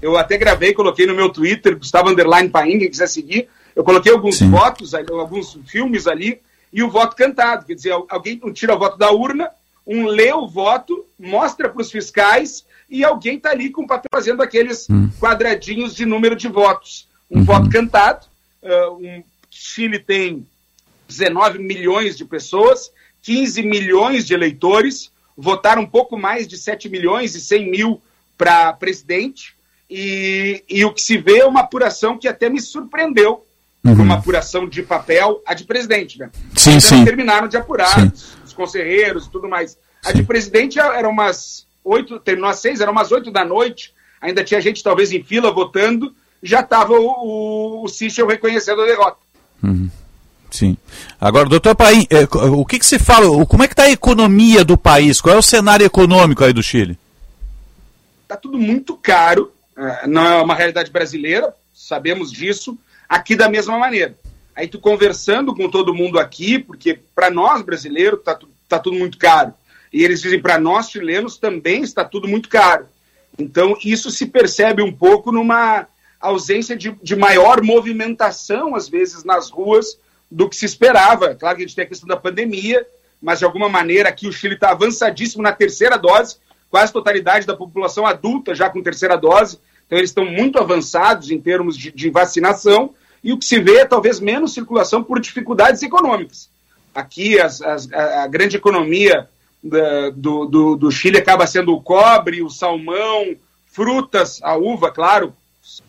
Eu até gravei, coloquei no meu Twitter, Gustavo Underline Paim, quem quiser seguir. Eu coloquei alguns Sim. votos, alguns filmes ali, e o voto cantado. Quer dizer, alguém tira o voto da urna, um lê o voto, mostra para os fiscais, e alguém está ali com papel fazendo aqueles uhum. quadradinhos de número de votos. Um uhum. voto cantado. Uh, um, Chile tem 19 milhões de pessoas, 15 milhões de eleitores, votaram um pouco mais de 7 milhões e 100 mil para presidente, e, e, o que se vê é uma apuração que até me surpreendeu, uhum. uma apuração de papel, a de presidente, né? Sim, Ainda sim. terminaram de apurar sim. os conselheiros e tudo mais. A de presidente era umas oito, terminou às seis, eram umas oito da noite, ainda tinha gente talvez em fila votando, já estava o, o, o Sichel reconhecendo a derrota. Uhum. Sim. Agora, doutor Paim, é, o que, que se fala, como é que está a economia do país? Qual é o cenário econômico aí do Chile? Está tudo muito caro, é, não é uma realidade brasileira, sabemos disso, aqui da mesma maneira. Aí tu conversando com todo mundo aqui, porque para nós brasileiros está tá tudo muito caro. E eles dizem para nós chilenos também está tudo muito caro. Então isso se percebe um pouco numa ausência de, de maior movimentação, às vezes, nas ruas, do que se esperava. Claro que a gente tem a questão da pandemia, mas de alguma maneira aqui o Chile está avançadíssimo na terceira dose, quase totalidade da população adulta já com terceira dose, então eles estão muito avançados em termos de, de vacinação, e o que se vê é talvez menos circulação por dificuldades econômicas. Aqui as, as, a, grande economia da, do, do, do Chile acaba sendo o cobre, o salmão, frutas, a uva, claro,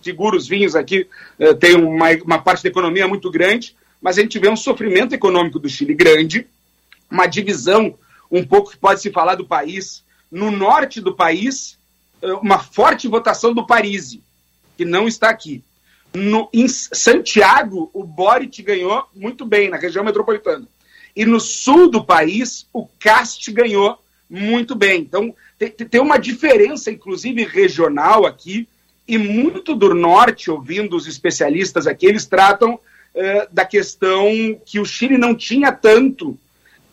seguros vinhos aqui eh, tem uma, uma parte da economia muito grande, mas a gente vê um sofrimento econômico do Chile grande, uma divisão um pouco que pode se falar do país. No norte do país, uma forte votação do Parisi, que não está aqui. No, em Santiago, o Boric ganhou muito bem, na região metropolitana. E no sul do país, o Cast ganhou muito bem. Então, tem, tem uma diferença, inclusive regional aqui, e muito do norte, ouvindo os especialistas aqui, eles tratam eh, da questão que o Chile não tinha tanto,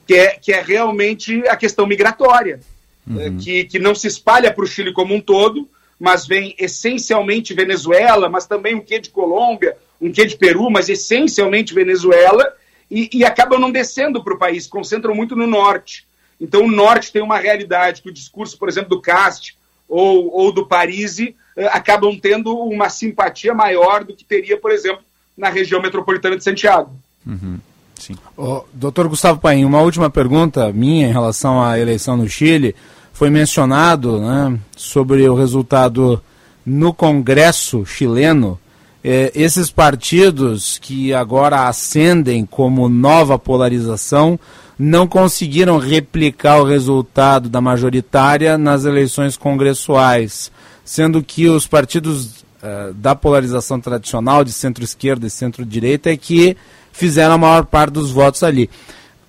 que é, que é realmente a questão migratória, uhum. Eh, que, que não se espalha para o Chile como um todo, mas vem essencialmente Venezuela, mas também um quê de Colômbia, um quê de Peru, mas essencialmente Venezuela, e, e acabam não descendo para o país, concentram muito no norte. Então, o norte tem uma realidade que o discurso, por exemplo, do Cast ou, ou do Parisi eh, acabam tendo uma simpatia maior do que teria, por exemplo, na região metropolitana de Santiago. Uhum. Sim. Oh, doutor Gustavo Paim, uma última pergunta minha em relação à eleição no Chile. Foi mencionado né, sobre o resultado no Congresso chileno. Eh, esses partidos que agora ascendem como nova polarização não conseguiram replicar o resultado da majoritária nas eleições congressuais, sendo que os partidos uh, da polarização tradicional de centro-esquerda e centro-direita é que fizeram a maior parte dos votos ali.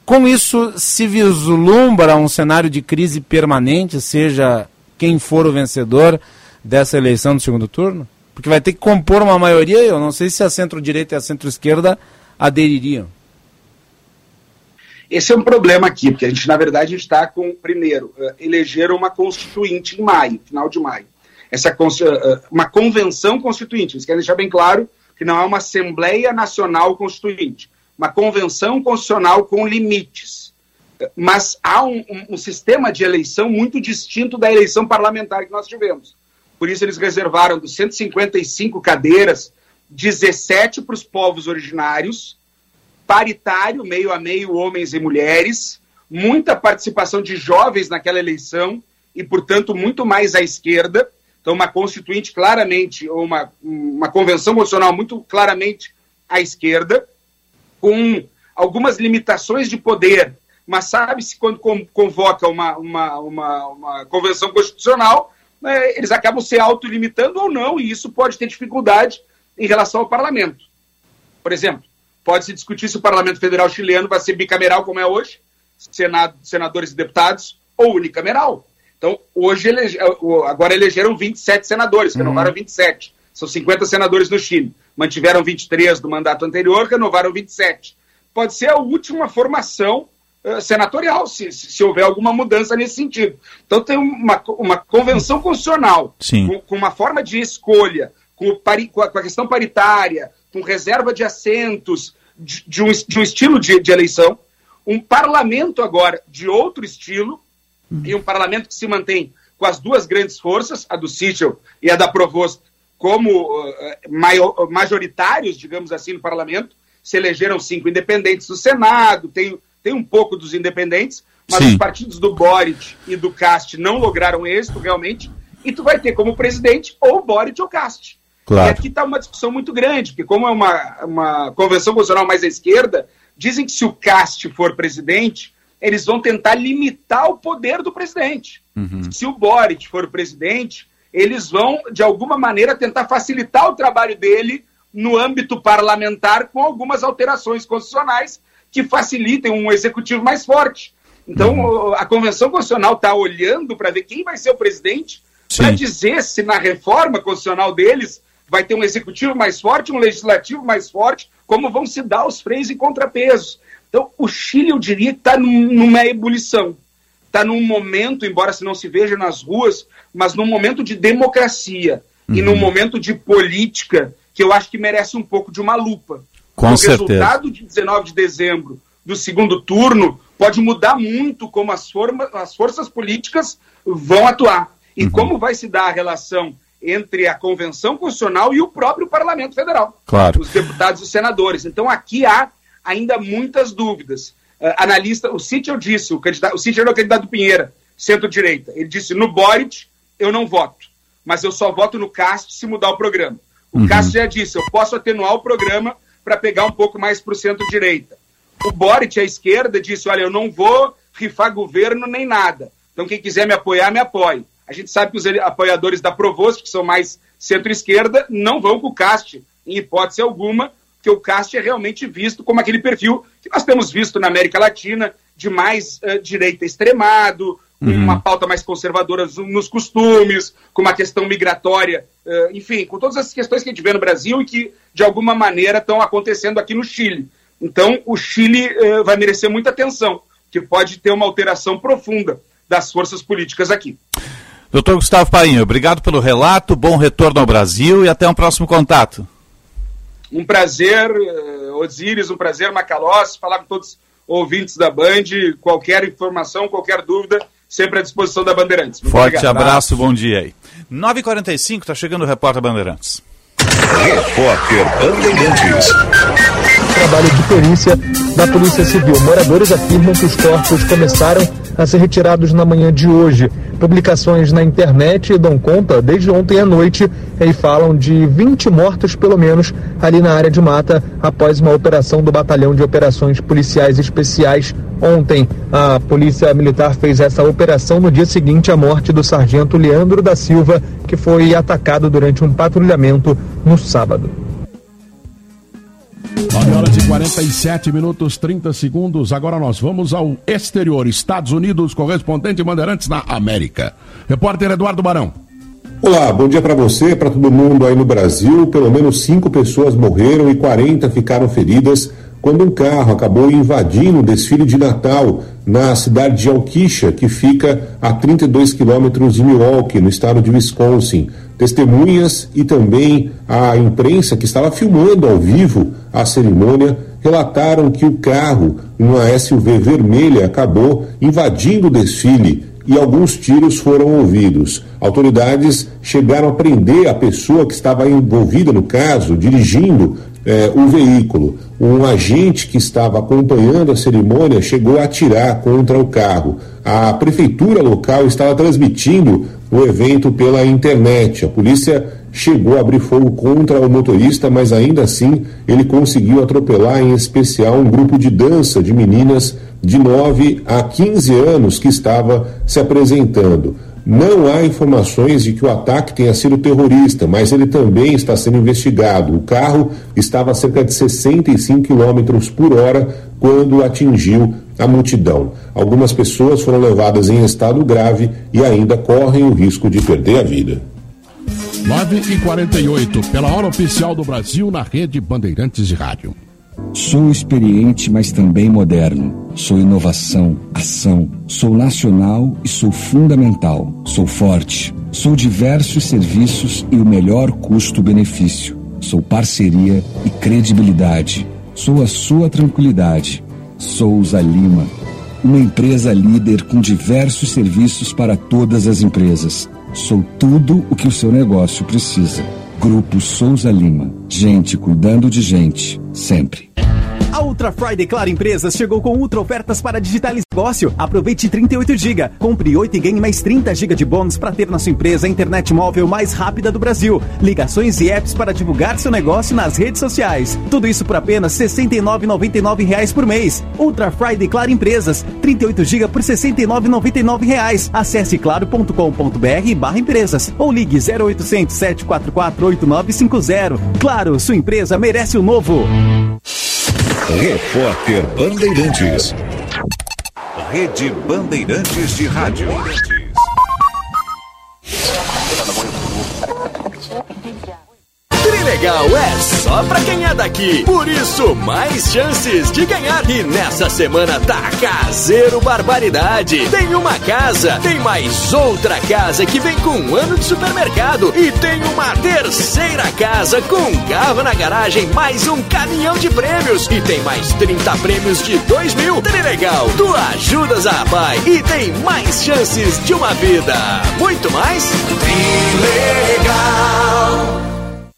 Com isso, se vislumbra um cenário de crise permanente, seja quem for o vencedor dessa eleição do segundo turno? Porque vai ter que compor uma maioria, eu não sei se a centro-direita e a centro-esquerda adeririam. Esse é um problema aqui, porque a gente, na verdade, está com, primeiro, uh, eleger uma constituinte em maio, final de maio. Essa uh, uma convenção constituinte. Eles querem deixar bem claro que não é uma Assembleia Nacional Constituinte, uma convenção constitucional com limites. Mas há um, um, um sistema de eleição muito distinto da eleição parlamentar que nós tivemos. Por isso, eles reservaram dos 155 cadeiras, 17 para os povos originários paritário, meio a meio, homens e mulheres, muita participação de jovens naquela eleição e, portanto, muito mais à esquerda. Então, uma constituinte claramente, ou uma, uma convenção constitucional muito claramente à esquerda, com algumas limitações de poder, mas sabe-se quando convoca uma, uma, uma, uma convenção constitucional, né, eles acabam se autolimitando ou não, e isso pode ter dificuldade em relação ao parlamento. Por exemplo, Pode-se discutir se o Parlamento Federal chileno vai ser bicameral, como é hoje, Senado, senadores e deputados, ou unicameral. Então, hoje, elege, agora elegeram 27 senadores, renovaram uhum. 27. São 50 senadores no Chile. Mantiveram 23 do mandato anterior, renovaram 27. Pode ser a última formação uh, senatorial, se, se, houver alguma mudança nesse sentido. Então, tem uma, uma convenção constitucional, com, com, uma forma de escolha, com, pari, com, a, com a questão paritária, com reserva de assentos, de, de, um, de um, estilo de, de, eleição, um parlamento agora de outro estilo, uhum. e um parlamento que se mantém com as duas grandes forças, a do Sichel e a da Provost, como uh, maior, majoritários, digamos assim, no parlamento. Se elegeram cinco independentes do Senado, tem, tem um pouco dos independentes, mas Sim. os partidos do Boric e do Cast não lograram êxito realmente, e tu vai ter como presidente ou Boric ou Cast. Claro. E aqui está uma discussão muito grande, porque como é uma, uma convenção constitucional mais à esquerda, dizem que se o Cast for presidente, eles vão tentar limitar o poder do presidente. Uhum. Se o Boric for presidente, eles vão, de alguma maneira, tentar facilitar o trabalho dele no âmbito parlamentar com algumas alterações constitucionais que facilitem um executivo mais forte. Então, uhum. a Convenção Constitucional está olhando para ver quem vai ser o presidente, para dizer se na reforma constitucional deles vai ter um executivo mais forte, um legislativo mais forte, como vão se dar os freios e contrapesos. Então, o Chile, eu diria está numa ebulição. Está num momento, embora se não se veja nas ruas, mas num momento de democracia uhum. e num momento de política que eu acho que merece um pouco de uma lupa. Com o certeza. resultado de 19 de dezembro do segundo turno pode mudar muito como as, forma, as forças políticas vão atuar. E uhum. como vai se dar a relação entre a Convenção Constitucional e o próprio Parlamento Federal. Claro. Os deputados e os senadores. Então aqui há ainda muitas dúvidas. Uh, analista, o Cícero disse, o, candidato, o Cícero é o candidato do Pinheira, centro-direita. Ele disse, no Boric eu não voto, mas eu só voto no Cast se mudar o programa. O uhum. Cast já disse, eu posso atenuar o programa para pegar um pouco mais para o centro-direita. O Boric, à esquerda, disse, olha, eu não vou rifar governo nem nada. Então quem quiser me apoiar, me apoie. A gente sabe que os apoiadores da Provost, que são mais centro-esquerda, não vão com o CAST, em hipótese alguma, que o CAST é realmente visto como aquele perfil que nós temos visto na América Latina, de mais uh, direita extremado, com uhum. uma pauta mais conservadora nos costumes, com uma questão migratória, uh, enfim, com todas as questões que a gente vê no Brasil e que, de alguma maneira, estão acontecendo aqui no Chile. Então, o Chile uh, vai merecer muita atenção, que pode ter uma alteração profunda das forças políticas aqui. Doutor Gustavo Painho, obrigado pelo relato, bom retorno ao Brasil e até um próximo contato. Um prazer, uh, Osíris, um prazer, Macalós, falar com todos os ouvintes da Band. Qualquer informação, qualquer dúvida, sempre à disposição da Bandeirantes. Muito Forte obrigado. abraço, bom dia aí. 9h45, está chegando o repórter Bandeirantes. Repórter Bandeirantes. Trabalho de perícia da Polícia Civil. Moradores afirmam que os corpos começaram a ser retirados na manhã de hoje. Publicações na internet dão conta desde ontem à noite e falam de 20 mortos, pelo menos, ali na área de mata, após uma operação do Batalhão de Operações Policiais Especiais. Ontem, a Polícia Militar fez essa operação no dia seguinte à morte do sargento Leandro da Silva, que foi atacado durante um patrulhamento no sábado. 9 horas e 47 minutos 30 segundos. Agora nós vamos ao exterior, Estados Unidos, correspondente Bandeirantes na América. Repórter Eduardo Barão. Olá, bom dia para você, para todo mundo aí no Brasil. Pelo menos cinco pessoas morreram e 40 ficaram feridas quando um carro acabou invadindo o desfile de Natal na cidade de Alquicha, que fica a 32 quilômetros de Milwaukee, no estado de Wisconsin. Testemunhas e também a imprensa que estava filmando ao vivo a cerimônia relataram que o carro, uma SUV vermelha, acabou invadindo o desfile e alguns tiros foram ouvidos. Autoridades chegaram a prender a pessoa que estava envolvida no caso, dirigindo eh, o veículo. Um agente que estava acompanhando a cerimônia chegou a atirar contra o carro. A prefeitura local estava transmitindo o evento pela internet. A polícia chegou a abrir fogo contra o motorista, mas ainda assim ele conseguiu atropelar, em especial, um grupo de dança de meninas de 9 a 15 anos que estava se apresentando. Não há informações de que o ataque tenha sido terrorista, mas ele também está sendo investigado. O carro estava a cerca de 65 km por hora quando atingiu a multidão. Algumas pessoas foram levadas em estado grave e ainda correm o risco de perder a vida. 9 e 48 pela hora oficial do Brasil na rede Bandeirantes de Rádio. Sou experiente, mas também moderno. Sou inovação, ação. Sou nacional e sou fundamental. Sou forte. Sou diversos serviços e o melhor custo-benefício. Sou parceria e credibilidade. Sou a sua tranquilidade. Souza Lima, uma empresa líder com diversos serviços para todas as empresas. Sou tudo o que o seu negócio precisa. Grupo Souza Lima. Gente cuidando de gente, sempre. A Ultra Friday Claro Empresas chegou com ultra ofertas para digitalizar negócio. Aproveite 38 GB, compre 8 e ganhe mais 30 GB de bônus para ter na sua empresa a internet móvel mais rápida do Brasil. Ligações e apps para divulgar seu negócio nas redes sociais. Tudo isso por apenas R$ 69,99 por mês. Ultra Friday Claro Empresas, 38 GB por R$ 69,99. Acesse claro.com.br/barra empresas ou ligue 0800 744 8950. Claro, sua empresa merece o novo. Repórter Bandeirantes. Rede Bandeirantes de Rádio. Trilegal é só pra quem é daqui. Por isso, mais chances de ganhar. E nessa semana tá caseiro barbaridade. Tem uma casa, tem mais outra casa que vem com um ano de supermercado. E tem uma terceira casa com carro na garagem, mais um caminhão de prêmios. E tem mais 30 prêmios de 2 mil. Trilegal, tu ajudas a pai e tem mais chances de uma vida. Muito mais? Trilegal.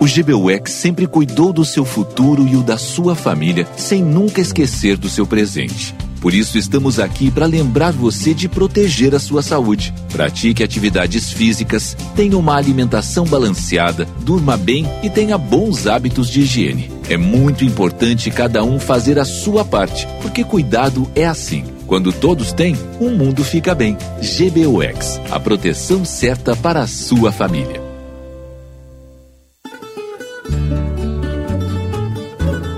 O GBUX sempre cuidou do seu futuro e o da sua família, sem nunca esquecer do seu presente. Por isso estamos aqui para lembrar você de proteger a sua saúde. Pratique atividades físicas, tenha uma alimentação balanceada, durma bem e tenha bons hábitos de higiene. É muito importante cada um fazer a sua parte, porque cuidado é assim. Quando todos têm, o mundo fica bem. GBUX, a proteção certa para a sua família.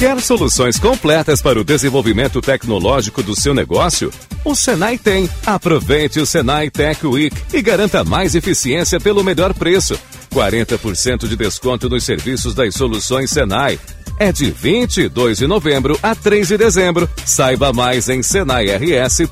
Quer soluções completas para o desenvolvimento tecnológico do seu negócio? O Senai tem. Aproveite o Senai Tech Week e garanta mais eficiência pelo melhor preço. 40% de desconto nos serviços das soluções Senai. É de 22 de novembro a 3 de dezembro. Saiba mais em senairs.org.br.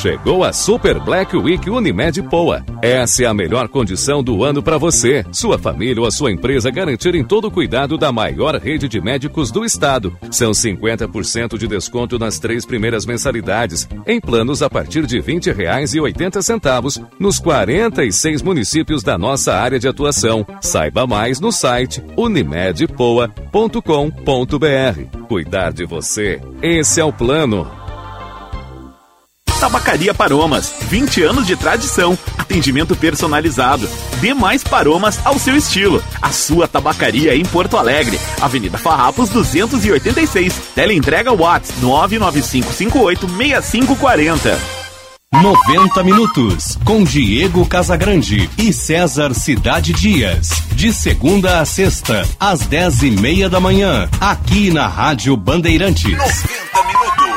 Chegou a Super Black Week Unimed Poa. Essa é a melhor condição do ano para você, sua família ou a sua empresa garantirem todo o cuidado da maior rede de médicos do estado. São 50% de desconto nas três primeiras mensalidades, em planos a partir de R$ 20,80 nos 46 municípios da nossa área de atuação. Saiba mais no site unimedpoa.com.br. Cuidar de você, esse é o plano. Tabacaria Paromas, 20 anos de tradição, atendimento personalizado. Dê mais paromas ao seu estilo. A sua tabacaria em Porto Alegre, Avenida Farrapos 286. Teleentrega Watts 995586540. 90 minutos com Diego Casagrande e César Cidade Dias. De segunda a sexta, às 10 e meia da manhã, aqui na Rádio Bandeirantes. 90 minutos.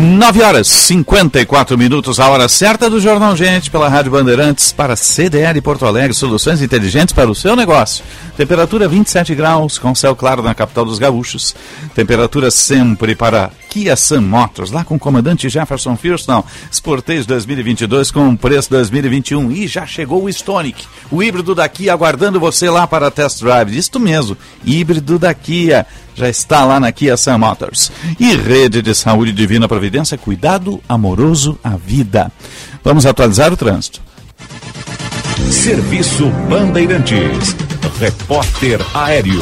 Nove horas 54 minutos, a hora certa do Jornal Gente pela Rádio Bandeirantes para CDL Porto Alegre, soluções inteligentes para o seu negócio. Temperatura 27 graus, com céu claro na capital dos gaúchos. Temperatura sempre para Kia Sun Motors, lá com o comandante Jefferson Firston. Sportage 2022 com preço 2021. E já chegou o Stonic, o híbrido da Kia, aguardando você lá para test drive. Isto mesmo, híbrido da Kia já está lá na Kia Sun Motors. E Rede de Saúde Divina Providência, cuidado amoroso à vida. Vamos atualizar o trânsito. Serviço Bandeirantes. Repórter Aéreo.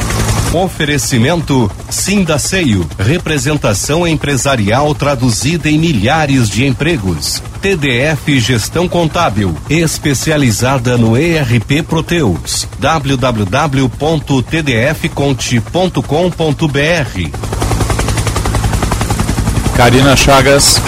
Oferecimento Sindaceio, representação empresarial traduzida em milhares de empregos. TDF Gestão Contábil, especializada no ERP Proteus. www.tdfconte.com.br. Karina Chagas.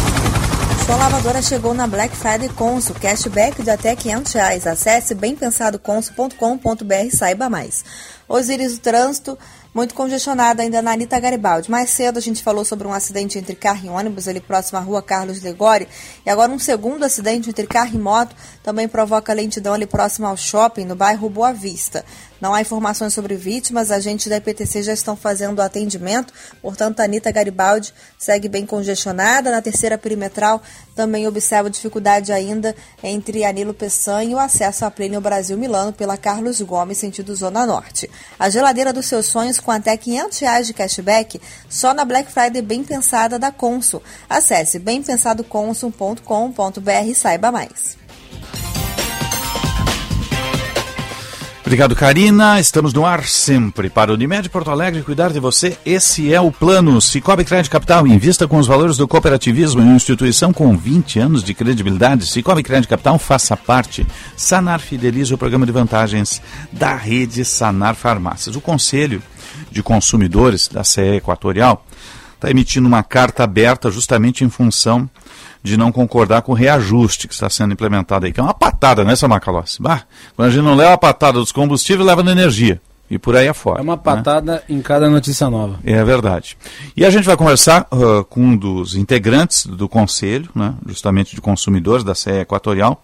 Sua lavadora chegou na Black Friday Consul, cashback de até 500 reais. Acesse bempensadoconsul.com.br e saiba mais. Osiris do Trânsito, muito congestionado ainda na Anitta Garibaldi. Mais cedo a gente falou sobre um acidente entre carro e ônibus ali próximo à rua Carlos Legori. E agora um segundo acidente entre carro e moto também provoca lentidão ali próximo ao shopping, no bairro Boa Vista. Não há informações sobre vítimas, agentes da IPTC já estão fazendo o atendimento, portanto, a Anitta Garibaldi segue bem congestionada. Na terceira perimetral, também observa dificuldade ainda entre Anilo Peçanha e o acesso a Plínio Brasil Milano pela Carlos Gomes, sentido Zona Norte. A geladeira dos seus sonhos com até 500 reais de cashback só na Black Friday Bem Pensada da Consul. Acesse bempensadoconsul.com.br e saiba mais. Obrigado, Karina. Estamos no ar sempre para Unimed Porto Alegre cuidar de você. Esse é o plano. Cicobi Crédito Capital. Invista com os valores do cooperativismo em uma instituição com 20 anos de credibilidade. Cicobi Crédito Capital faça parte. Sanar fideliza o programa de vantagens da rede Sanar Farmácias. O Conselho de Consumidores da CE Equatorial está emitindo uma carta aberta justamente em função de não concordar com o reajuste que está sendo implementado aí, que é uma patada, né, Samacalossi? Bah, quando a gente não leva a patada dos combustíveis, leva na energia. E por aí afora. É uma patada né? em cada notícia nova. É verdade. E a gente vai conversar uh, com um dos integrantes do Conselho, né, justamente de consumidores da CE Equatorial,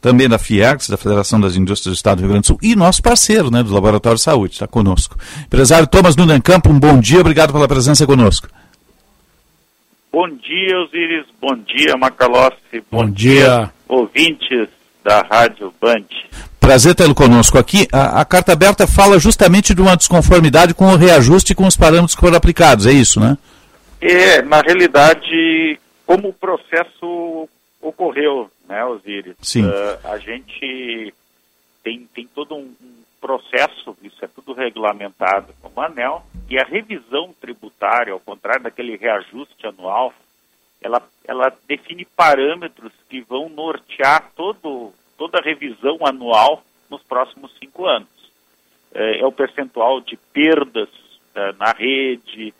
também da FIERGS, da Federação das Indústrias do Estado do Rio Grande do Sul, e nosso parceiro né, do Laboratório de Saúde, está conosco. Empresário Thomas Nunencampo, um bom dia, obrigado pela presença conosco. Bom dia, Osiris. Bom dia, Macalossi. Bom, Bom dia. dia. ouvintes da Rádio Band. Prazer tê-lo conosco aqui. A, a, carta aberta fala justamente de uma desconformidade com o reajuste com os parâmetros que foram aplicados, é isso, né? É, na realidade, como o processo ocorreu, né, Osiris? Sim. Uh, a gente tem, tem todo um, um processo, isso é tudo regulamentado como ANEL, e a revisão tributária, ao contrário daquele reajuste anual, ela, ela define parâmetros que vão nortear todo, toda a revisão anual nos próximos cinco anos. É, é o percentual de perdas é, na rede,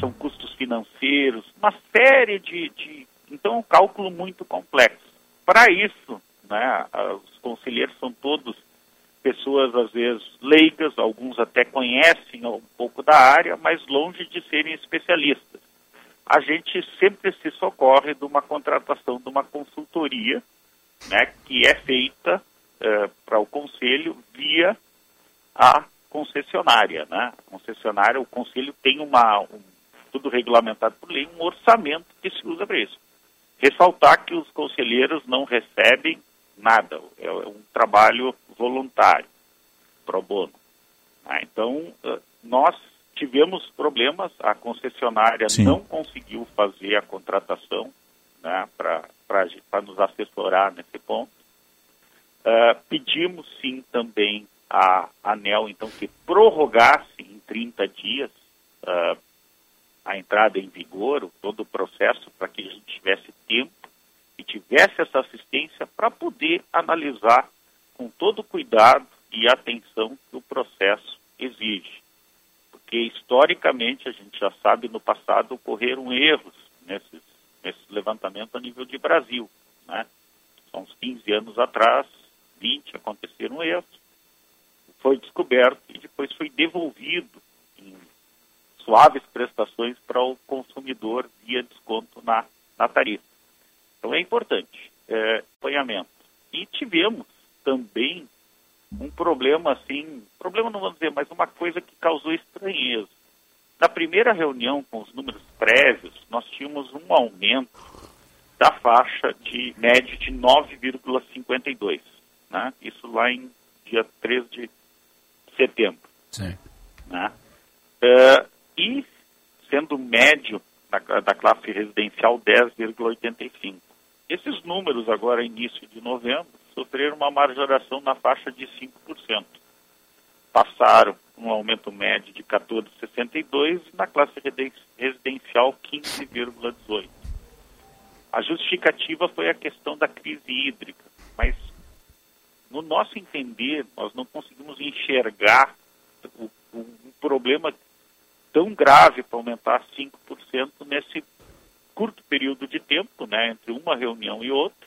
são custos financeiros, uma série de. de então, é um cálculo muito complexo. Para isso, né, os conselheiros são todos pessoas às vezes leigas, alguns até conhecem um pouco da área, mas longe de serem especialistas. A gente sempre se socorre de uma contratação de uma consultoria, né, que é feita uh, para o conselho via a concessionária, né? A concessionária, o conselho tem uma um, tudo regulamentado por lei, um orçamento que se usa para isso. Ressaltar que os conselheiros não recebem nada, é um trabalho voluntário, pro bono. Ah, então, eh, nós tivemos problemas, a concessionária Sim. não conseguiu fazer a contratação né, para nos assessorar nesse ponto. Uh, pedimos sim também a ANEL, então, que prorrogasse em 30 dias uh, a entrada em vigor, todo o processo, para que a gente tivesse tempo e tivesse essa assistência para poder analisar com todo o cuidado e atenção que o processo exige. Porque, historicamente, a gente já sabe, no passado ocorreram erros nesses, nesse levantamento a nível de Brasil. Né? São uns 15 anos atrás, 20, aconteceram erros, foi descoberto e depois foi devolvido em suaves prestações para o consumidor via desconto na, na tarifa. Então é importante, é, acompanhamento. E tivemos também um problema assim, problema não vamos dizer, mas uma coisa que causou estranheza. Na primeira reunião com os números prévios, nós tínhamos um aumento da faixa de média de 9,52, né? Isso lá em dia 3 de setembro. Sim. Né? Uh, e sendo médio da, da classe residencial 10,85. Esses números agora, início de novembro, sofreram uma majoração na faixa de 5%. Passaram um aumento médio de 14,62% e na classe residencial 15,18%. A justificativa foi a questão da crise hídrica, mas no nosso entender, nós não conseguimos enxergar o, o, um problema tão grave para aumentar 5% nesse curto período de tempo, né, entre uma reunião e outra,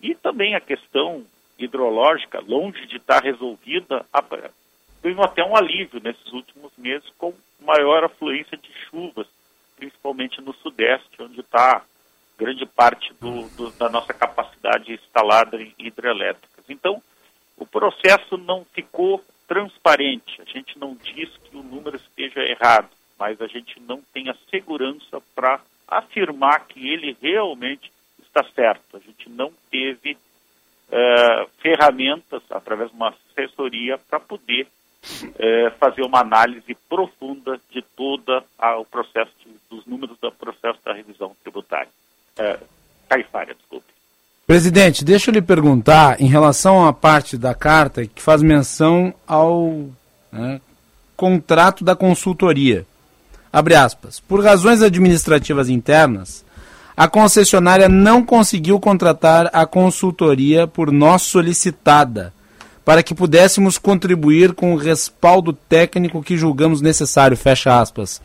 e também a questão hidrológica, longe de estar resolvida, teve até um alívio nesses últimos meses com maior afluência de chuvas, principalmente no Sudeste, onde está grande parte do, do, da nossa capacidade instalada em hidrelétricas. Então, o processo não ficou transparente. A gente não diz que o número esteja errado, mas a gente não tem a segurança para afirmar que ele realmente está certo. A gente não teve uh, ferramentas, através de uma assessoria, para poder uh, fazer uma análise profunda de todo o processo, de, dos números do processo da revisão tributária. Uh, desculpe. Presidente, deixa eu lhe perguntar em relação à parte da carta que faz menção ao né, contrato da consultoria. Abre aspas. Por razões administrativas internas, a concessionária não conseguiu contratar a consultoria por nós solicitada, para que pudéssemos contribuir com o respaldo técnico que julgamos necessário. Fecha aspas.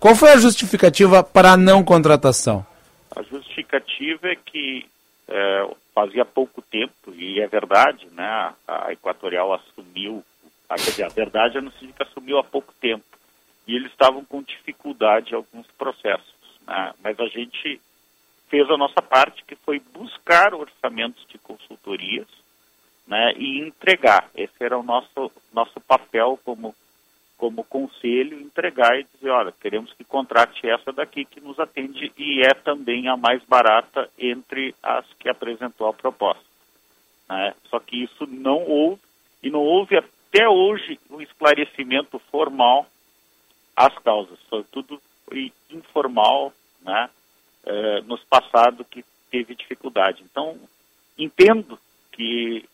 Qual foi a justificativa para a não contratação? A justificativa é que é, fazia pouco tempo, e é verdade, né, a Equatorial assumiu, a, a verdade é no sentido que assumiu há pouco tempo, e eles estavam com dificuldade em alguns processos, né, mas a gente fez a nossa parte, que foi buscar orçamentos de consultorias né, e entregar. Esse era o nosso, nosso papel como como conselho, entregar e dizer, olha, queremos que contrate essa daqui que nos atende e é também a mais barata entre as que apresentou a proposta. Né? Só que isso não houve, e não houve até hoje um esclarecimento formal às causas. Foi tudo informal, né? Eh, nos passado que teve dificuldade. Então, entendo que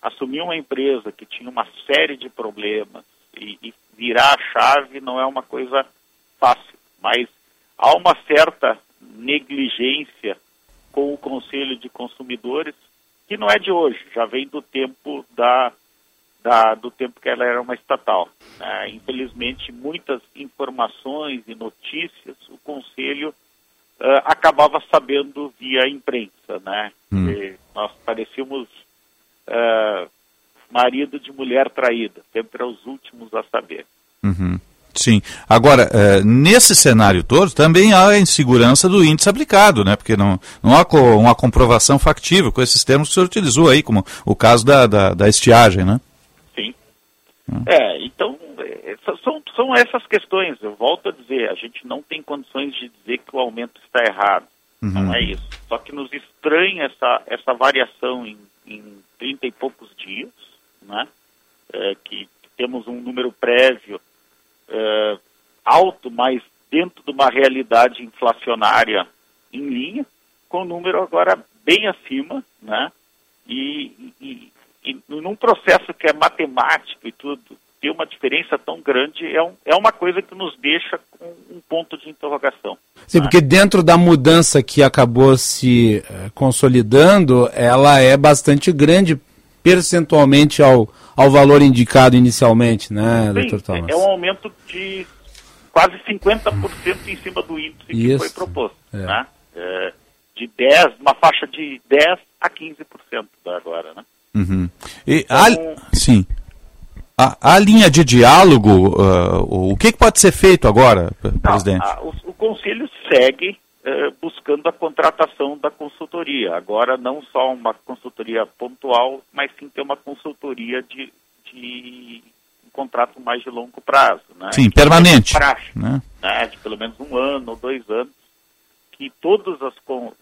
assumir uma empresa que tinha uma série de problemas e, e virar a chave não é uma coisa fácil, mas há uma certa negligência com o Conselho de Consumidores que não é de hoje, já vem do tempo da, da do tempo que ela era uma estatal. Né? Infelizmente, muitas informações e notícias o Conselho uh, acabava sabendo via imprensa, né? Hum. nós parecíamos uh, marido de mulher traída, sempre aos últimos a saber. Uhum. Sim. Agora, é, nesse cenário todo, também há a insegurança do índice aplicado, né? Porque não, não há uma comprovação factível com esses termos que o senhor utilizou aí, como o caso da, da, da estiagem, né? É, então, é, são, são essas questões. Eu volto a dizer, a gente não tem condições de dizer que o aumento está errado. Uhum. Não é isso. Só que nos estranha essa, essa variação em, em 30 e poucos dias, né? É, que temos um número prévio é, alto, mas dentro de uma realidade inflacionária em linha, com o número agora bem acima, né? E, e, e num processo que é matemático e tudo, ter uma diferença tão grande é, um, é uma coisa que nos deixa com um ponto de interrogação. Sim, né? porque dentro da mudança que acabou se uh, consolidando, ela é bastante grande percentualmente ao, ao valor indicado inicialmente, né, Sim, doutor Thomas? É um aumento de quase 50% em cima do índice Isso. que foi proposto. É. Né? É, de 10, uma faixa de 10 a 15% agora, né? Uhum. E então, a, sim. A, a, linha de diálogo, uh, o que, que, pode ser feito agora, não, presidente? A, o, o, Conselho segue uh, buscando a contratação da consultoria. Agora, não só uma consultoria pontual, mas sim ter uma consultoria de, de um contrato mais de longo prazo. Né? Sim, permanente. Praxe, né? né? De pelo menos um ano ou dois anos, que todos, as,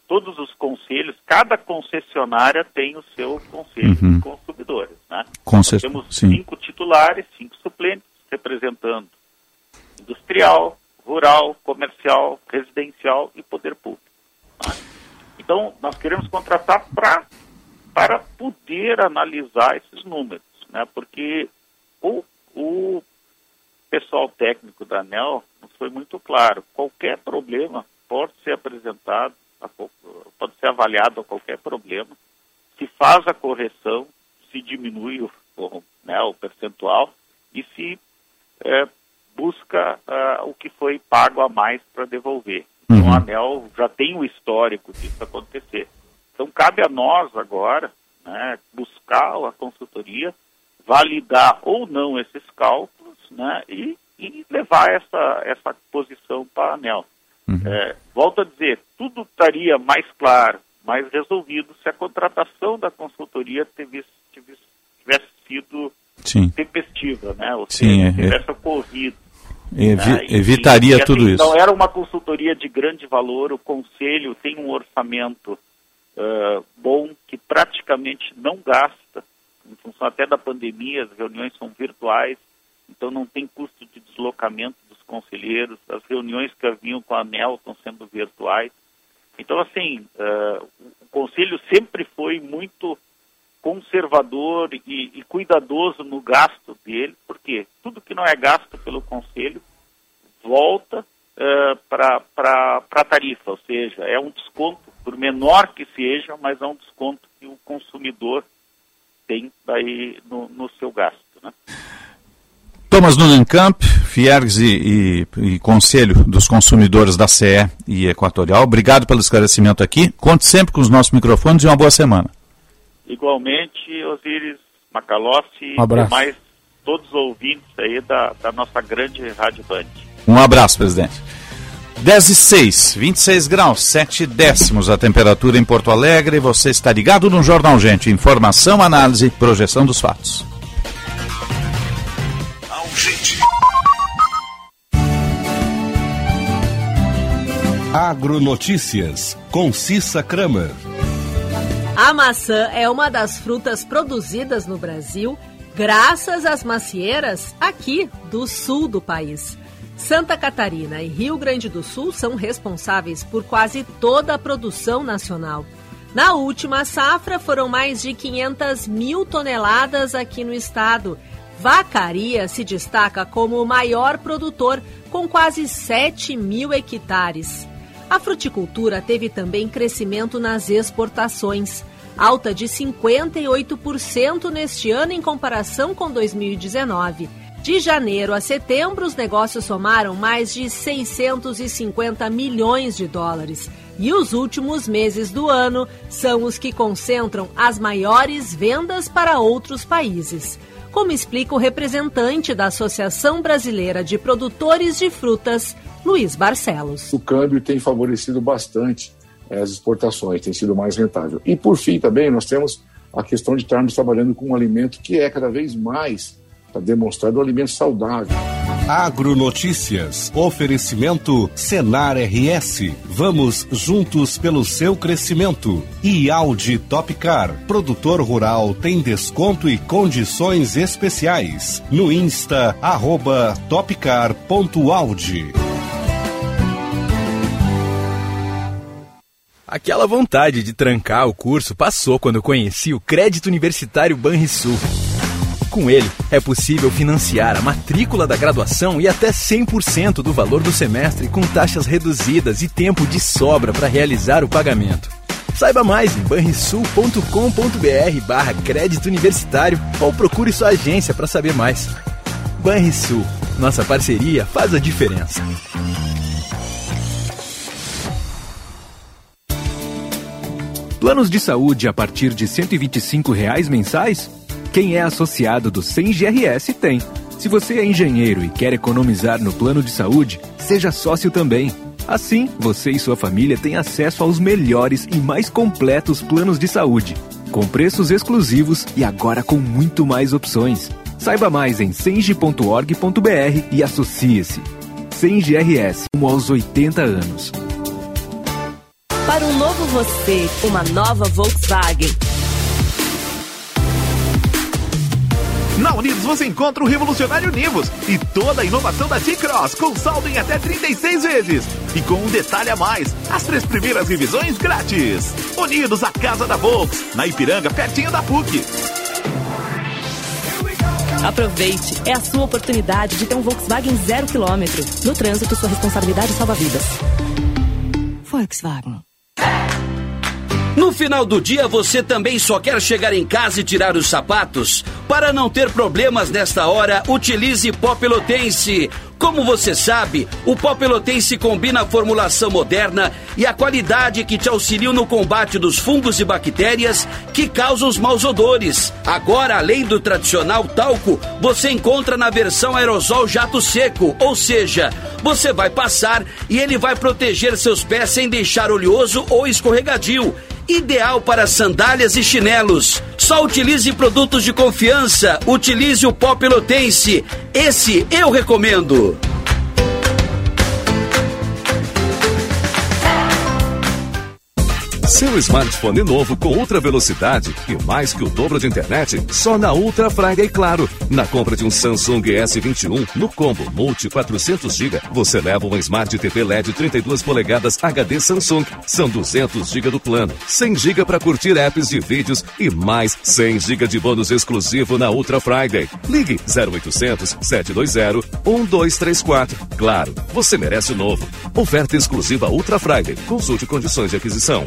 todos os conselhos, cada concessionária tem o seu conselho uhum. de consumidores. Né? Com Nós temos sim. cinco titulares, cinco suplentes, representando industrial, rural, comercial, residencial e poder público. Né? Então, nós queremos contratar pra, para poder analisar esses números né? porque o, o pessoal técnico da ANEL foi muito claro. Qualquer problema pode ser apresentado, pode ser avaliado a qualquer problema, se faz a correção, se diminui o, o, né, o percentual e se é, busca uh, o que foi pago a mais para devolver. Então uhum. a ANEL já tem o histórico disso acontecer. Então cabe a nós agora né, buscar a consultoria validar ou não esses cálculos né, e, e levar essa, essa posição para a ANEL. Uhum. É, volto a dizer, tudo estaria mais claro, mais resolvido se a contratação da consultoria tivesse, tivesse sido Sim. tempestiva, né? ou Sim, seja, é, tivesse ocorrido. Evi né? evitaria e, assim, tudo isso. Não era uma consultoria de grande valor, o conselho tem um orçamento uh, bom que praticamente não gasta em função até da pandemia, as reuniões são virtuais, então não tem custo de deslocamento conselheiros, as reuniões que haviam com a ANEL estão sendo virtuais. Então, assim, uh, o Conselho sempre foi muito conservador e, e cuidadoso no gasto dele, porque tudo que não é gasto pelo Conselho volta uh, para a tarifa, ou seja, é um desconto, por menor que seja, mas é um desconto que o consumidor tem daí no, no seu gasto. Né? Thomas Nunencamp, Fiergs e, e, e, Conselho dos Consumidores da CE e Equatorial, obrigado pelo esclarecimento aqui. Conte sempre com os nossos microfones e uma boa semana. Igualmente, Osiris Macalossi um abraço. e mais todos os ouvintes aí da, da nossa grande Rádio Band. Um abraço, presidente. 10 e 6, 26 graus, 7 décimos a temperatura em Porto Alegre. Você está ligado no Jornal Gente. Informação, análise, projeção dos fatos. Agronotícias, com Cissa Kramer. A maçã é uma das frutas produzidas no Brasil graças às macieiras aqui do sul do país. Santa Catarina e Rio Grande do Sul são responsáveis por quase toda a produção nacional. Na última safra, foram mais de 500 mil toneladas aqui no estado. Vacaria se destaca como o maior produtor, com quase 7 mil hectares. A fruticultura teve também crescimento nas exportações, alta de 58% neste ano em comparação com 2019. De janeiro a setembro, os negócios somaram mais de 650 milhões de dólares. E os últimos meses do ano são os que concentram as maiores vendas para outros países. Como explica o representante da Associação Brasileira de Produtores de Frutas, Luiz Barcelos. O câmbio tem favorecido bastante as exportações, tem sido mais rentável. E por fim também nós temos a questão de estarmos trabalhando com um alimento que é cada vez mais está demonstrado um alimento saudável. Agronotícias. Oferecimento Senar RS. Vamos juntos pelo seu crescimento. E Audi Topcar. Produtor rural tem desconto e condições especiais. No Insta, arroba topcar.audi. Aquela vontade de trancar o curso passou quando conheci o crédito universitário Banrisul. Com ele, é possível financiar a matrícula da graduação e até 100% do valor do semestre com taxas reduzidas e tempo de sobra para realizar o pagamento. Saiba mais em banrisul.com.br barra crédito universitário ou procure sua agência para saber mais. Banrisul, nossa parceria faz a diferença. Planos de saúde a partir de 125 reais mensais? Quem é associado do 100 GRS tem. Se você é engenheiro e quer economizar no plano de saúde, seja sócio também. Assim, você e sua família têm acesso aos melhores e mais completos planos de saúde, com preços exclusivos e agora com muito mais opções. Saiba mais em senge.org.br e associe-se. 100 GRS, como aos 80 anos. Para um novo você, uma nova Volkswagen. Na Unidos você encontra o revolucionário Nivus e toda a inovação da T-Cross com saldo em até 36 vezes. E com um detalhe a mais, as três primeiras revisões grátis. Unidos, a casa da Volks, na Ipiranga, pertinho da PUC. Aproveite, é a sua oportunidade de ter um Volkswagen zero quilômetro. No trânsito, sua responsabilidade salva vidas. Volkswagen. No final do dia, você também só quer chegar em casa e tirar os sapatos? Para não ter problemas nesta hora, utilize pó pelotense. Como você sabe, o pó pelotense combina a formulação moderna e a qualidade que te auxiliam no combate dos fungos e bactérias que causam os maus odores. Agora, além do tradicional talco, você encontra na versão aerosol jato seco, ou seja, você vai passar e ele vai proteger seus pés sem deixar oleoso ou escorregadio ideal para sandálias e chinelos. Só utilize produtos de confiança. Utilize o pó pelotense. Esse eu recomendo. Paulo. Seu smartphone novo com ultra velocidade e mais que o dobro de internet só na Ultra Friday Claro. Na compra de um Samsung S21 no combo Multi 400 GB, você leva um Smart TV LED 32 polegadas HD Samsung. São 200 GB do plano, 100 GB para curtir apps de vídeos e mais 100 GB de bônus exclusivo na Ultra Friday. Ligue 0800 720 1234. Claro, você merece o novo. Oferta exclusiva Ultra Friday. Consulte condições de aquisição.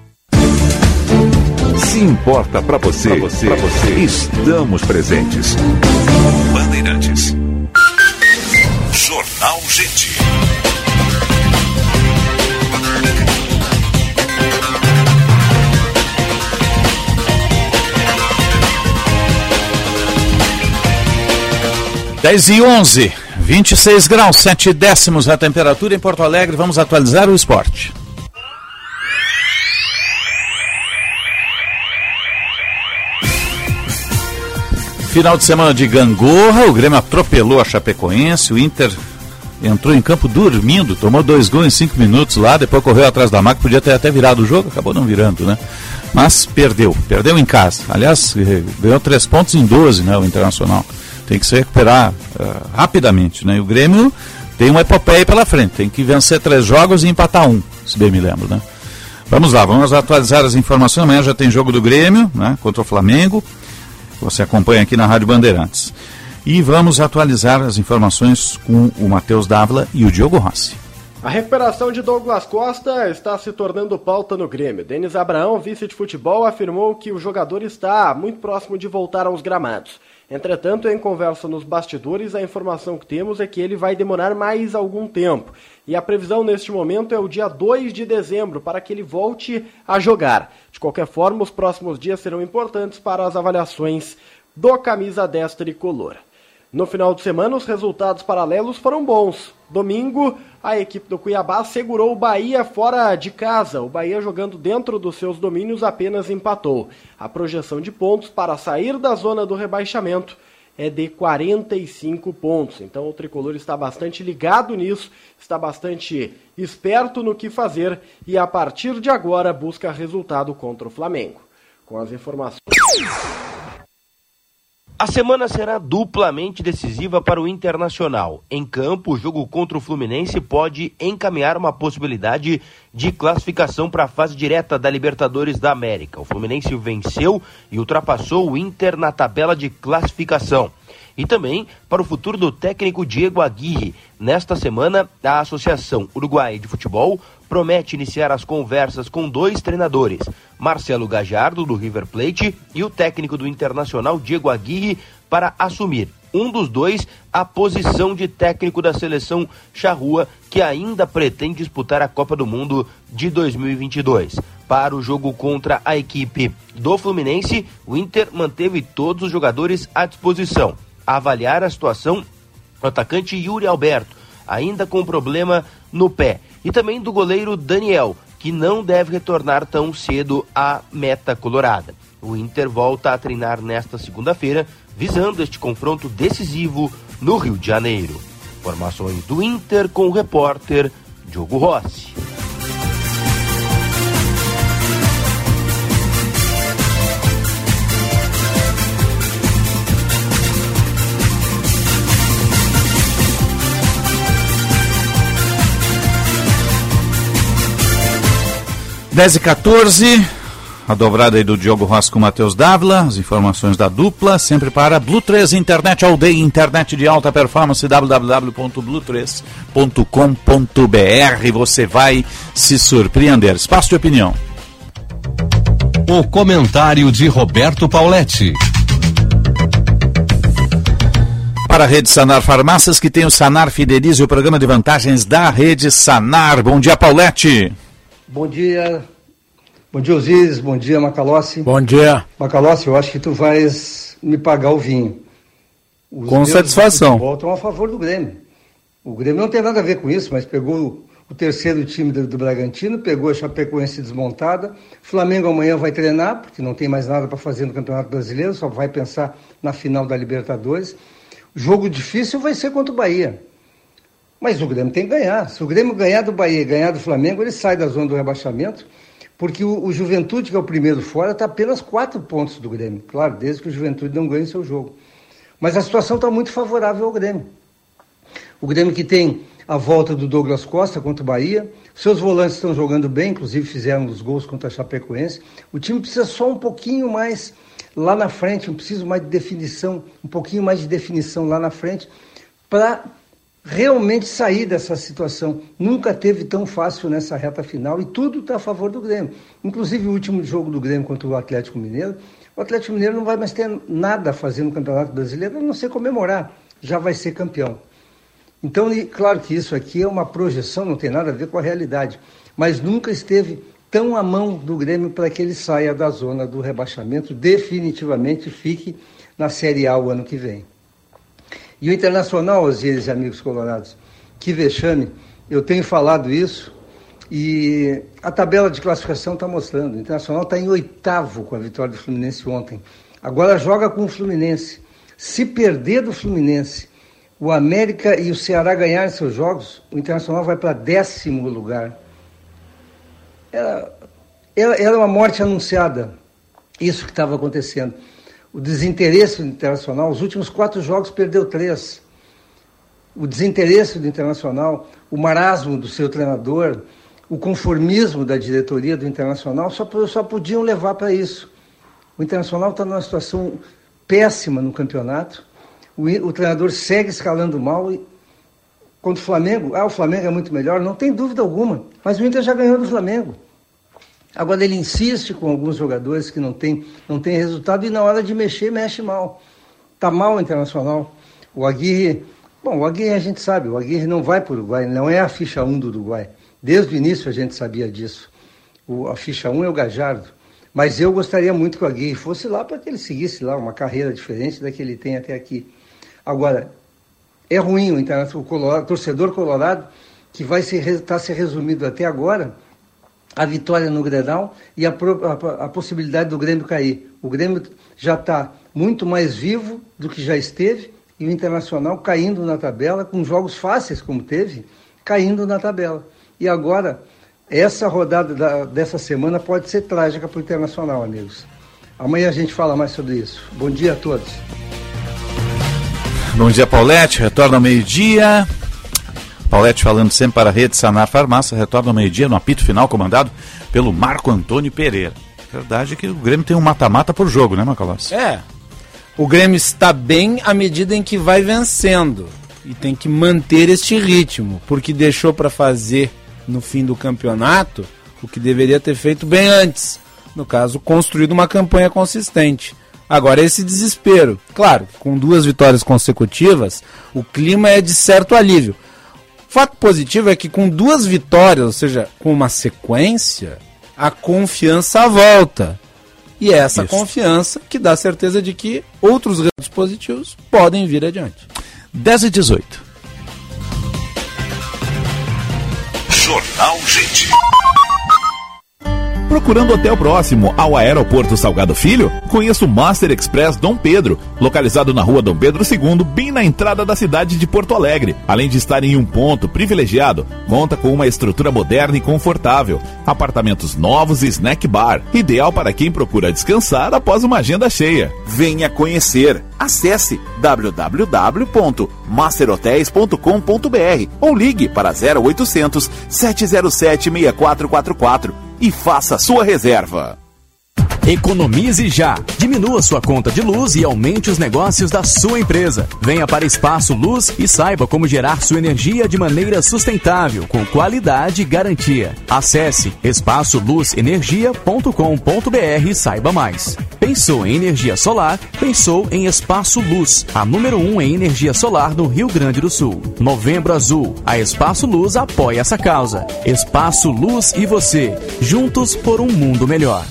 Se importa para você, pra você, pra você, estamos presentes. Bandeirantes. Jornal Gente. Dez e onze, 26 graus, 7 décimos a temperatura em Porto Alegre. Vamos atualizar o esporte. Final de semana de gangorra, o Grêmio atropelou a Chapecoense, o Inter entrou em campo dormindo, tomou dois gols em cinco minutos lá, depois correu atrás da máquina, podia ter até virado o jogo, acabou não virando, né? Mas perdeu, perdeu em casa. Aliás, ganhou três pontos em 12, né, o Internacional. Tem que se recuperar uh, rapidamente, né? E o Grêmio tem uma epopeia pela frente, tem que vencer três jogos e empatar um, se bem me lembro, né? Vamos lá, vamos atualizar as informações. Amanhã já tem jogo do Grêmio, né, contra o Flamengo você acompanha aqui na Rádio Bandeirantes. E vamos atualizar as informações com o Matheus Dávila e o Diogo Rossi. A recuperação de Douglas Costa está se tornando pauta no Grêmio. Denis Abraão, vice de futebol, afirmou que o jogador está muito próximo de voltar aos gramados. Entretanto, em conversa nos bastidores, a informação que temos é que ele vai demorar mais algum tempo. E a previsão neste momento é o dia 2 de dezembro para que ele volte a jogar. De qualquer forma, os próximos dias serão importantes para as avaliações do camisa 10 tricolor. No final de semana, os resultados paralelos foram bons. Domingo, a equipe do Cuiabá segurou o Bahia fora de casa. O Bahia, jogando dentro dos seus domínios, apenas empatou. A projeção de pontos para sair da zona do rebaixamento é de 45 pontos. Então o tricolor está bastante ligado nisso, está bastante esperto no que fazer e a partir de agora busca resultado contra o Flamengo. Com as informações. A semana será duplamente decisiva para o Internacional. Em campo, o jogo contra o Fluminense pode encaminhar uma possibilidade de classificação para a fase direta da Libertadores da América. O Fluminense venceu e ultrapassou o Inter na tabela de classificação e também para o futuro do técnico Diego Aguirre. Nesta semana, a Associação Uruguai de Futebol promete iniciar as conversas com dois treinadores, Marcelo Gajardo, do River Plate, e o técnico do Internacional, Diego Aguirre, para assumir um dos dois a posição de técnico da seleção charrua, que ainda pretende disputar a Copa do Mundo de 2022. Para o jogo contra a equipe do Fluminense, o Inter manteve todos os jogadores à disposição avaliar a situação do atacante Yuri Alberto, ainda com problema no pé, e também do goleiro Daniel, que não deve retornar tão cedo à meta colorada. O Inter volta a treinar nesta segunda-feira, visando este confronto decisivo no Rio de Janeiro. Informações do Inter com o repórter Diogo Rossi. 10 e 14, a dobrada aí do Diogo Rossi com o Matheus Dávila, as informações da dupla, sempre para Blue 3 Internet All Day, internet de alta performance, www.blue3.com.br. Você vai se surpreender. Espaço de opinião. O comentário de Roberto Pauletti. Para a Rede Sanar Farmácias, que tem o Sanar Fidelize, o programa de vantagens da Rede Sanar. Bom dia, Paulette. Bom dia, Bom dia, Osiris. Bom dia, Macalossi. Bom dia. Macalossi, eu acho que tu vais me pagar o vinho. Os Com satisfação. Voltam a favor do Grêmio. O Grêmio não tem nada a ver com isso, mas pegou o terceiro time do, do Bragantino, pegou a Chapecoense desmontada. Flamengo amanhã vai treinar, porque não tem mais nada para fazer no Campeonato Brasileiro, só vai pensar na final da Libertadores. O jogo difícil vai ser contra o Bahia. Mas o Grêmio tem que ganhar. Se o Grêmio ganhar do Bahia e ganhar do Flamengo, ele sai da zona do rebaixamento, porque o, o Juventude, que é o primeiro fora, está apenas quatro pontos do Grêmio. Claro, desde que o Juventude não ganhe seu jogo. Mas a situação está muito favorável ao Grêmio. O Grêmio que tem a volta do Douglas Costa contra o Bahia. Seus volantes estão jogando bem, inclusive fizeram os gols contra a Chapecoense. O time precisa só um pouquinho mais lá na frente, um preciso mais de definição, um pouquinho mais de definição lá na frente, para realmente sair dessa situação. Nunca teve tão fácil nessa reta final e tudo está a favor do Grêmio. Inclusive o último jogo do Grêmio contra o Atlético Mineiro, o Atlético Mineiro não vai mais ter nada a fazer no Campeonato Brasileiro, a não ser comemorar. Já vai ser campeão. Então, e, claro que isso aqui é uma projeção, não tem nada a ver com a realidade, mas nunca esteve tão à mão do Grêmio para que ele saia da zona do rebaixamento, definitivamente fique na Série A o ano que vem. E o Internacional, Osíris e amigos colorados, que vexame, eu tenho falado isso e a tabela de classificação está mostrando. O Internacional está em oitavo com a vitória do Fluminense ontem. Agora joga com o Fluminense. Se perder do Fluminense o América e o Ceará ganharem seus jogos, o Internacional vai para décimo lugar. Era, era uma morte anunciada, isso que estava acontecendo. O desinteresse do Internacional, os últimos quatro jogos perdeu três. O desinteresse do Internacional, o marasmo do seu treinador, o conformismo da diretoria do Internacional só, só podiam levar para isso. O Internacional está numa situação péssima no campeonato o, o treinador segue escalando mal e contra o Flamengo, ah, o Flamengo é muito melhor, não tem dúvida alguma, mas o Inter já ganhou do Flamengo. Agora ele insiste com alguns jogadores que não tem, não tem resultado e na hora de mexer, mexe mal. Está mal o Internacional. O Aguirre, bom, o Aguirre a gente sabe, o Aguirre não vai para o Uruguai, não é a ficha 1 do Uruguai. Desde o início a gente sabia disso. O, a ficha 1 é o Gajardo. Mas eu gostaria muito que o Aguirre fosse lá para que ele seguisse lá uma carreira diferente da que ele tem até aqui. Agora, é ruim o, o, Colorado, o torcedor colorado, que vai estar tá se resumido até agora, a vitória no Grenal e a, a, a, possibilidade do Grêmio cair. O Grêmio já está muito mais vivo do que já esteve e o Internacional caindo na tabela, com jogos fáceis como teve, caindo na tabela. E agora, essa rodada da, dessa semana pode ser trágica para o Internacional, amigos. Amanhã a gente fala mais sobre isso. Bom dia a todos. Bom dia, Paulette. Retorna ao meio-dia. Paulette falando sempre para a rede Sanar Farmácia. Retorna ao meio-dia no apito final comandado pelo Marco Antônio Pereira. Verdade é que o Grêmio tem um mata-mata por jogo, né, Macalossi? É. O Grêmio está bem à medida em que vai vencendo. E tem que manter este ritmo, porque deixou para fazer no fim do campeonato o que deveria ter feito bem antes. No caso, construído uma campanha consistente. Agora, esse desespero. Claro, com duas vitórias consecutivas, o clima é de certo alívio. Fato positivo é que com duas vitórias, ou seja, com uma sequência, a confiança volta. E é essa Isso. confiança que dá certeza de que outros resultados positivos podem vir adiante. 10 e 18. Jornal Gente. Procurando hotel próximo ao Aeroporto Salgado Filho? Conheça o Master Express Dom Pedro, localizado na rua Dom Pedro II, bem na entrada da cidade de Porto Alegre. Além de estar em um ponto privilegiado, conta com uma estrutura moderna e confortável, apartamentos novos e snack bar, ideal para quem procura descansar após uma agenda cheia. Venha conhecer. Acesse www.masterhotels.com.br ou ligue para 0800 707 6444 e faça sua reserva. Economize já. Diminua sua conta de luz e aumente os negócios da sua empresa. Venha para Espaço Luz e saiba como gerar sua energia de maneira sustentável, com qualidade e garantia. Acesse espaçoluzenergia.com.br e saiba mais. Pensou em energia solar? Pensou em Espaço Luz, a número 1 um em energia solar no Rio Grande do Sul. Novembro Azul. A Espaço Luz apoia essa causa. Espaço Luz e você, juntos por um mundo melhor.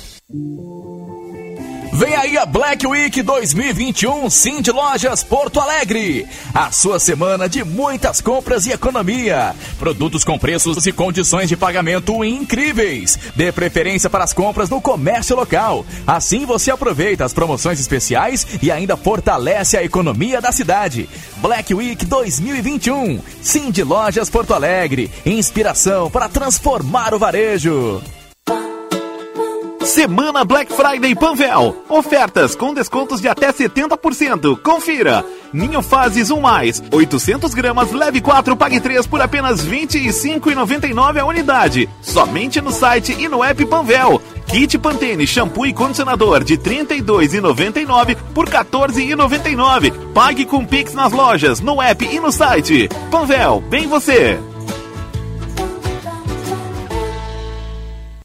Vem aí a Black Week 2021 Cindy Lojas Porto Alegre. A sua semana de muitas compras e economia. Produtos com preços e condições de pagamento incríveis. Dê preferência para as compras no comércio local. Assim você aproveita as promoções especiais e ainda fortalece a economia da cidade. Black Week 2021 Cindy Lojas Porto Alegre. Inspiração para transformar o varejo. Semana Black Friday Panvel. Ofertas com descontos de até 70%. Confira. Ninho Fases 1 mais, 800 gramas, leve 4, pague 3 por apenas R$ 25,99 a unidade. Somente no site e no app Panvel. Kit Pantene shampoo e condicionador de R$ 32,99 por R$ 14,99. Pague com Pix nas lojas, no app e no site. Panvel, bem você.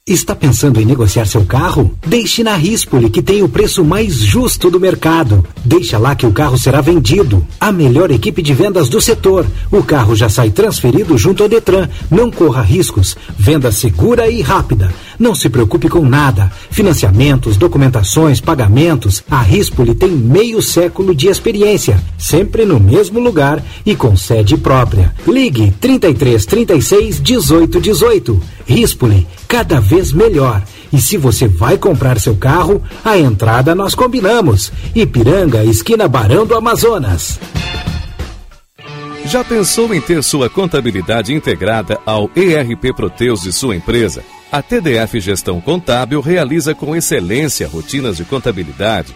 Está pensando em negociar seu carro? Deixe na Rispoli, que tem o preço mais justo do mercado. Deixa lá que o carro será vendido. A melhor equipe de vendas do setor. O carro já sai transferido junto ao Detran. Não corra riscos. Venda segura e rápida. Não se preocupe com nada. Financiamentos, documentações, pagamentos. A Rispoli tem meio século de experiência. Sempre no mesmo lugar e com sede própria. Ligue 33 36 18 18. Rispoli, cada vez melhor. E se você vai comprar seu carro, a entrada nós combinamos. Ipiranga, esquina Barão do Amazonas. Já pensou em ter sua contabilidade integrada ao ERP Proteus de sua empresa? A TDF Gestão Contábil realiza com excelência rotinas de contabilidade,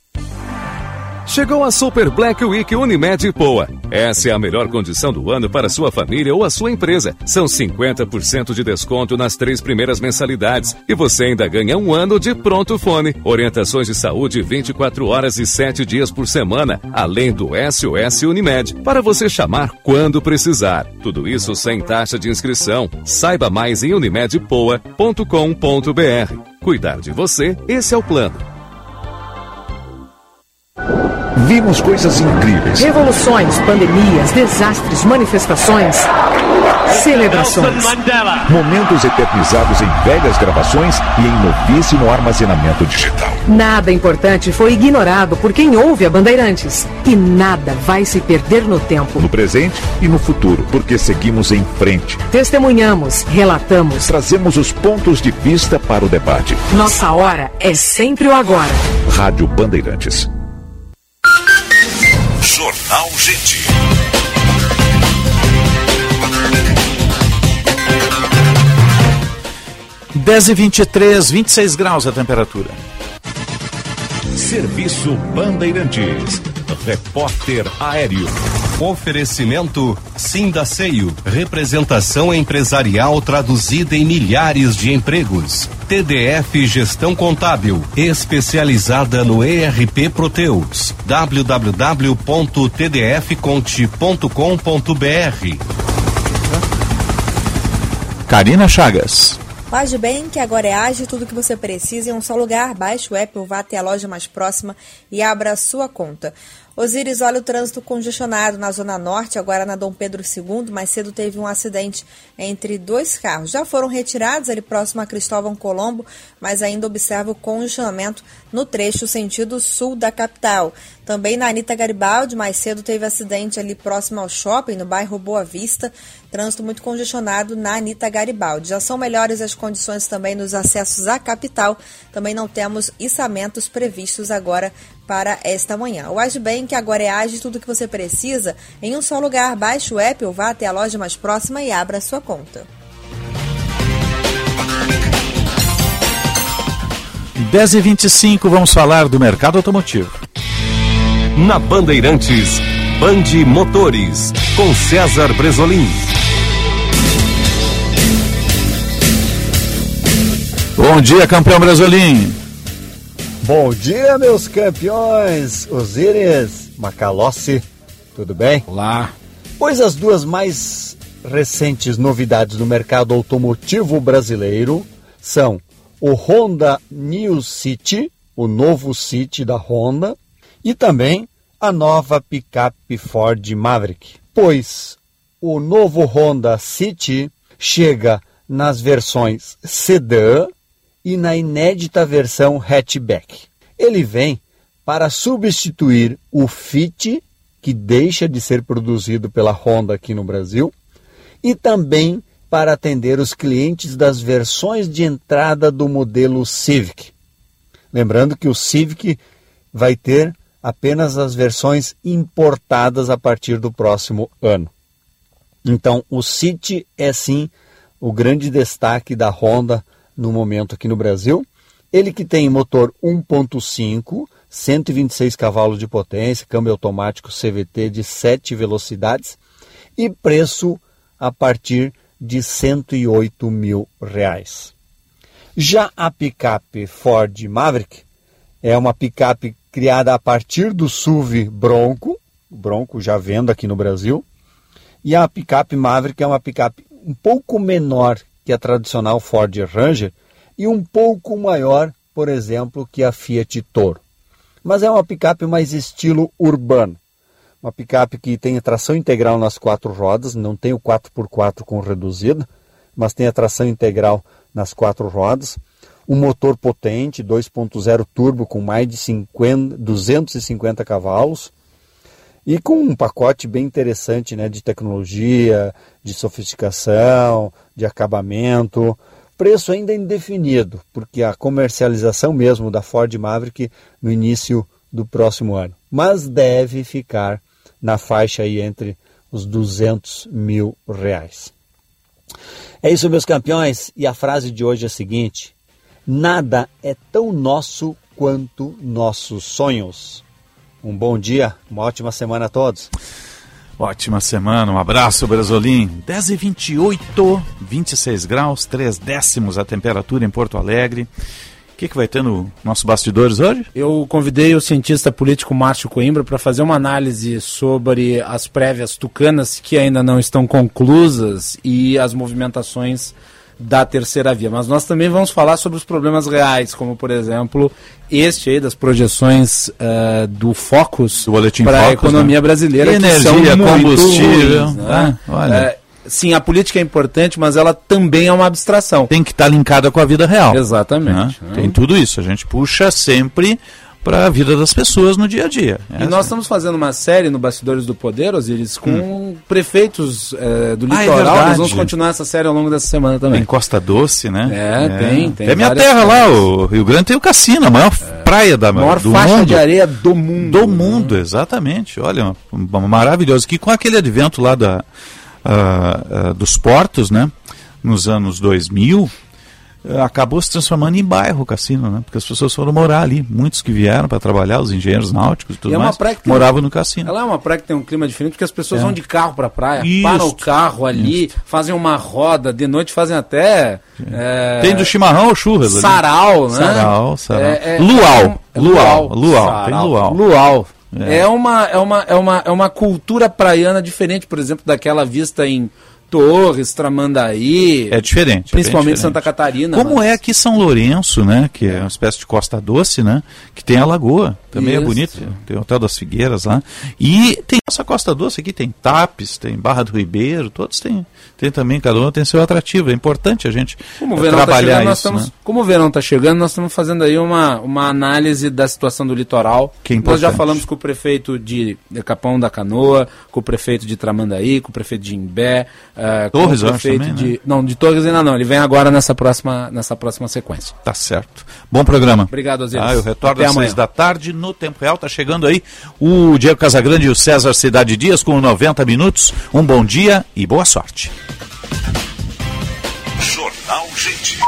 Chegou a Super Black Week Unimed Poa. Essa é a melhor condição do ano para sua família ou a sua empresa. São 50% de desconto nas três primeiras mensalidades e você ainda ganha um ano de pronto fone. Orientações de saúde 24 horas e 7 dias por semana, além do SOS Unimed, para você chamar quando precisar. Tudo isso sem taxa de inscrição. Saiba mais em unimedpoa.com.br. Cuidar de você, esse é o plano. Vimos coisas incríveis. Revoluções, pandemias, desastres, manifestações, celebrações. Momentos eternizados em velhas gravações e em novíssimo armazenamento digital. Nada importante foi ignorado por quem ouve a Bandeirantes. E nada vai se perder no tempo. No presente e no futuro, porque seguimos em frente. Testemunhamos, relatamos. Trazemos os pontos de vista para o debate. Nossa hora é sempre o agora. Rádio Bandeirantes. Jornal Gente. Dez e vinte e três, 26 graus a temperatura. Serviço Bandeirantes. Repórter Aéreo. Oferecimento Sindaceio, representação empresarial traduzida em milhares de empregos. TDF Gestão Contábil, especializada no ERP Proteus. www.tdfconte.com.br. Karina Chagas. Page Bem, que agora é ágil, tudo que você precisa em um só lugar. Baixe o app ou vá até a loja mais próxima e abra a sua conta. Osíris, olha o trânsito congestionado na Zona Norte, agora na Dom Pedro II. Mais cedo teve um acidente entre dois carros. Já foram retirados ali próximo a Cristóvão Colombo, mas ainda observa o congestionamento no trecho sentido sul da capital. Também na Anitta Garibaldi, mais cedo teve acidente ali próximo ao shopping, no bairro Boa Vista. Trânsito muito congestionado na Anitta Garibaldi. Já são melhores as condições também nos acessos à capital. Também não temos içamentos previstos agora para esta manhã. O Agibank agora é Age tudo o que você precisa em um só lugar. Baixe o app ou vá até a loja mais próxima e abra a sua conta. 10 e 25 vamos falar do mercado automotivo. Na Bandeirantes, Bande Motores, com César Bresolim. Bom dia, campeão Bresolim. Bom dia, meus campeões, Osíris, Macalossi, tudo bem? Olá. Pois as duas mais recentes novidades do mercado automotivo brasileiro são o Honda New City, o novo City da Honda, e também a nova picape Ford Maverick. Pois o novo Honda City chega nas versões sedã e na inédita versão hatchback. Ele vem para substituir o Fit, que deixa de ser produzido pela Honda aqui no Brasil, e também para atender os clientes das versões de entrada do modelo Civic. Lembrando que o Civic vai ter apenas as versões importadas a partir do próximo ano. Então, o City é sim o grande destaque da Honda no momento aqui no Brasil. Ele que tem motor 1.5, 126 cavalos de potência, câmbio automático CVT de 7 velocidades e preço a partir de 108 mil reais. Já a picape Ford Maverick é uma picape criada a partir do SUV Bronco, Bronco já vendo aqui no Brasil, e a picape Maverick é uma picape um pouco menor que a tradicional Ford Ranger e um pouco maior, por exemplo, que a Fiat Toro. Mas é uma picape mais estilo urbano. Uma picape que tem tração integral nas quatro rodas, não tem o 4x4 com reduzido, mas tem a tração integral nas quatro rodas. Um motor potente, 2.0 turbo com mais de 50, 250 cavalos e com um pacote bem interessante né, de tecnologia, de sofisticação, de acabamento. Preço ainda indefinido, porque a comercialização mesmo da Ford Maverick no início do próximo ano. Mas deve ficar na faixa aí entre os 200 mil reais. É isso, meus campeões, e a frase de hoje é a seguinte: Nada é tão nosso quanto nossos sonhos. Um bom dia, uma ótima semana a todos. Ótima semana, um abraço, Brasolim. 10 e 28, 26 graus, 3 décimos a temperatura em Porto Alegre. O que, que vai ter no nossos bastidores hoje? Eu convidei o cientista político Márcio Coimbra para fazer uma análise sobre as prévias tucanas que ainda não estão conclusas e as movimentações da terceira via. Mas nós também vamos falar sobre os problemas reais, como por exemplo este aí das projeções uh, do Focus para a economia né? brasileira. Energia, combustível. Ruins, né? ah, olha. Uh, sim, a política é importante, mas ela também é uma abstração. Tem que estar tá linkada com a vida real. Exatamente. Né? Tem tudo isso. A gente puxa sempre para a vida das pessoas no dia a dia. E nós estamos fazendo uma série no Bastidores do Poder, Osiris, com hum. prefeitos é, do ah, é litoral. É nós vamos continuar essa série ao longo dessa semana também. Tem Costa Doce, né? É, é. tem, tem. É minha terra lá, o Rio Grande tem o cassino, a maior é. praia da maior do faixa mundo. de areia do mundo. Do mundo, exatamente. Olha, maravilhoso. Que com aquele advento lá da, uh, uh, dos portos, né? Nos anos 2000, eh, acabou se transformando em bairro o cassino, né? Porque as pessoas foram morar ali. Muitos que vieram para trabalhar, os engenheiros náuticos e tudo e é mais, moravam no cassino. Ela é uma praia que tem um clima diferente, porque as pessoas é. vão de carro para a praia, Isso. param o carro ali, fazem uma roda, de noite fazem até... É... Tem do chimarrão ou churras ali. Sarau, né? Sarau, sarau. É, é luau, é luau, luau, luau, tem luau. Luau. É. é. uma, é, uma, é, uma, é uma cultura praiana diferente, por exemplo, daquela vista em Torres, Tramandaí. É diferente. Principalmente é diferente. Santa Catarina. Como mas... é aqui São Lourenço, né? Que é uma espécie de Costa Doce, né? Que tem a lagoa. Também é Isso. é bonito. Tem o Hotel das Figueiras lá. E tem essa Costa Doce aqui, tem Tapes, tem Barra do Ribeiro, todos têm. Tem também, cada um tem seu atrativo. É importante a gente como o trabalhar tá chegando, isso. Estamos, né? Como o verão está chegando, nós estamos fazendo aí uma, uma análise da situação do litoral. Que é nós já falamos com o prefeito de Capão da Canoa, com o prefeito de Tramandaí, com o prefeito de Imbé. É, Torres, acho também, de, né? Não, de Torres ainda não. Ele vem agora nessa próxima, nessa próxima sequência. Tá certo. Bom programa. Obrigado, Osiris. Ah, eu retorno Até às amanhã. seis da tarde no Tempo Real. Tá chegando aí o Diego Casagrande e o César Cidade Dias com 90 minutos. Um bom dia e boa sorte. Jornal Gente.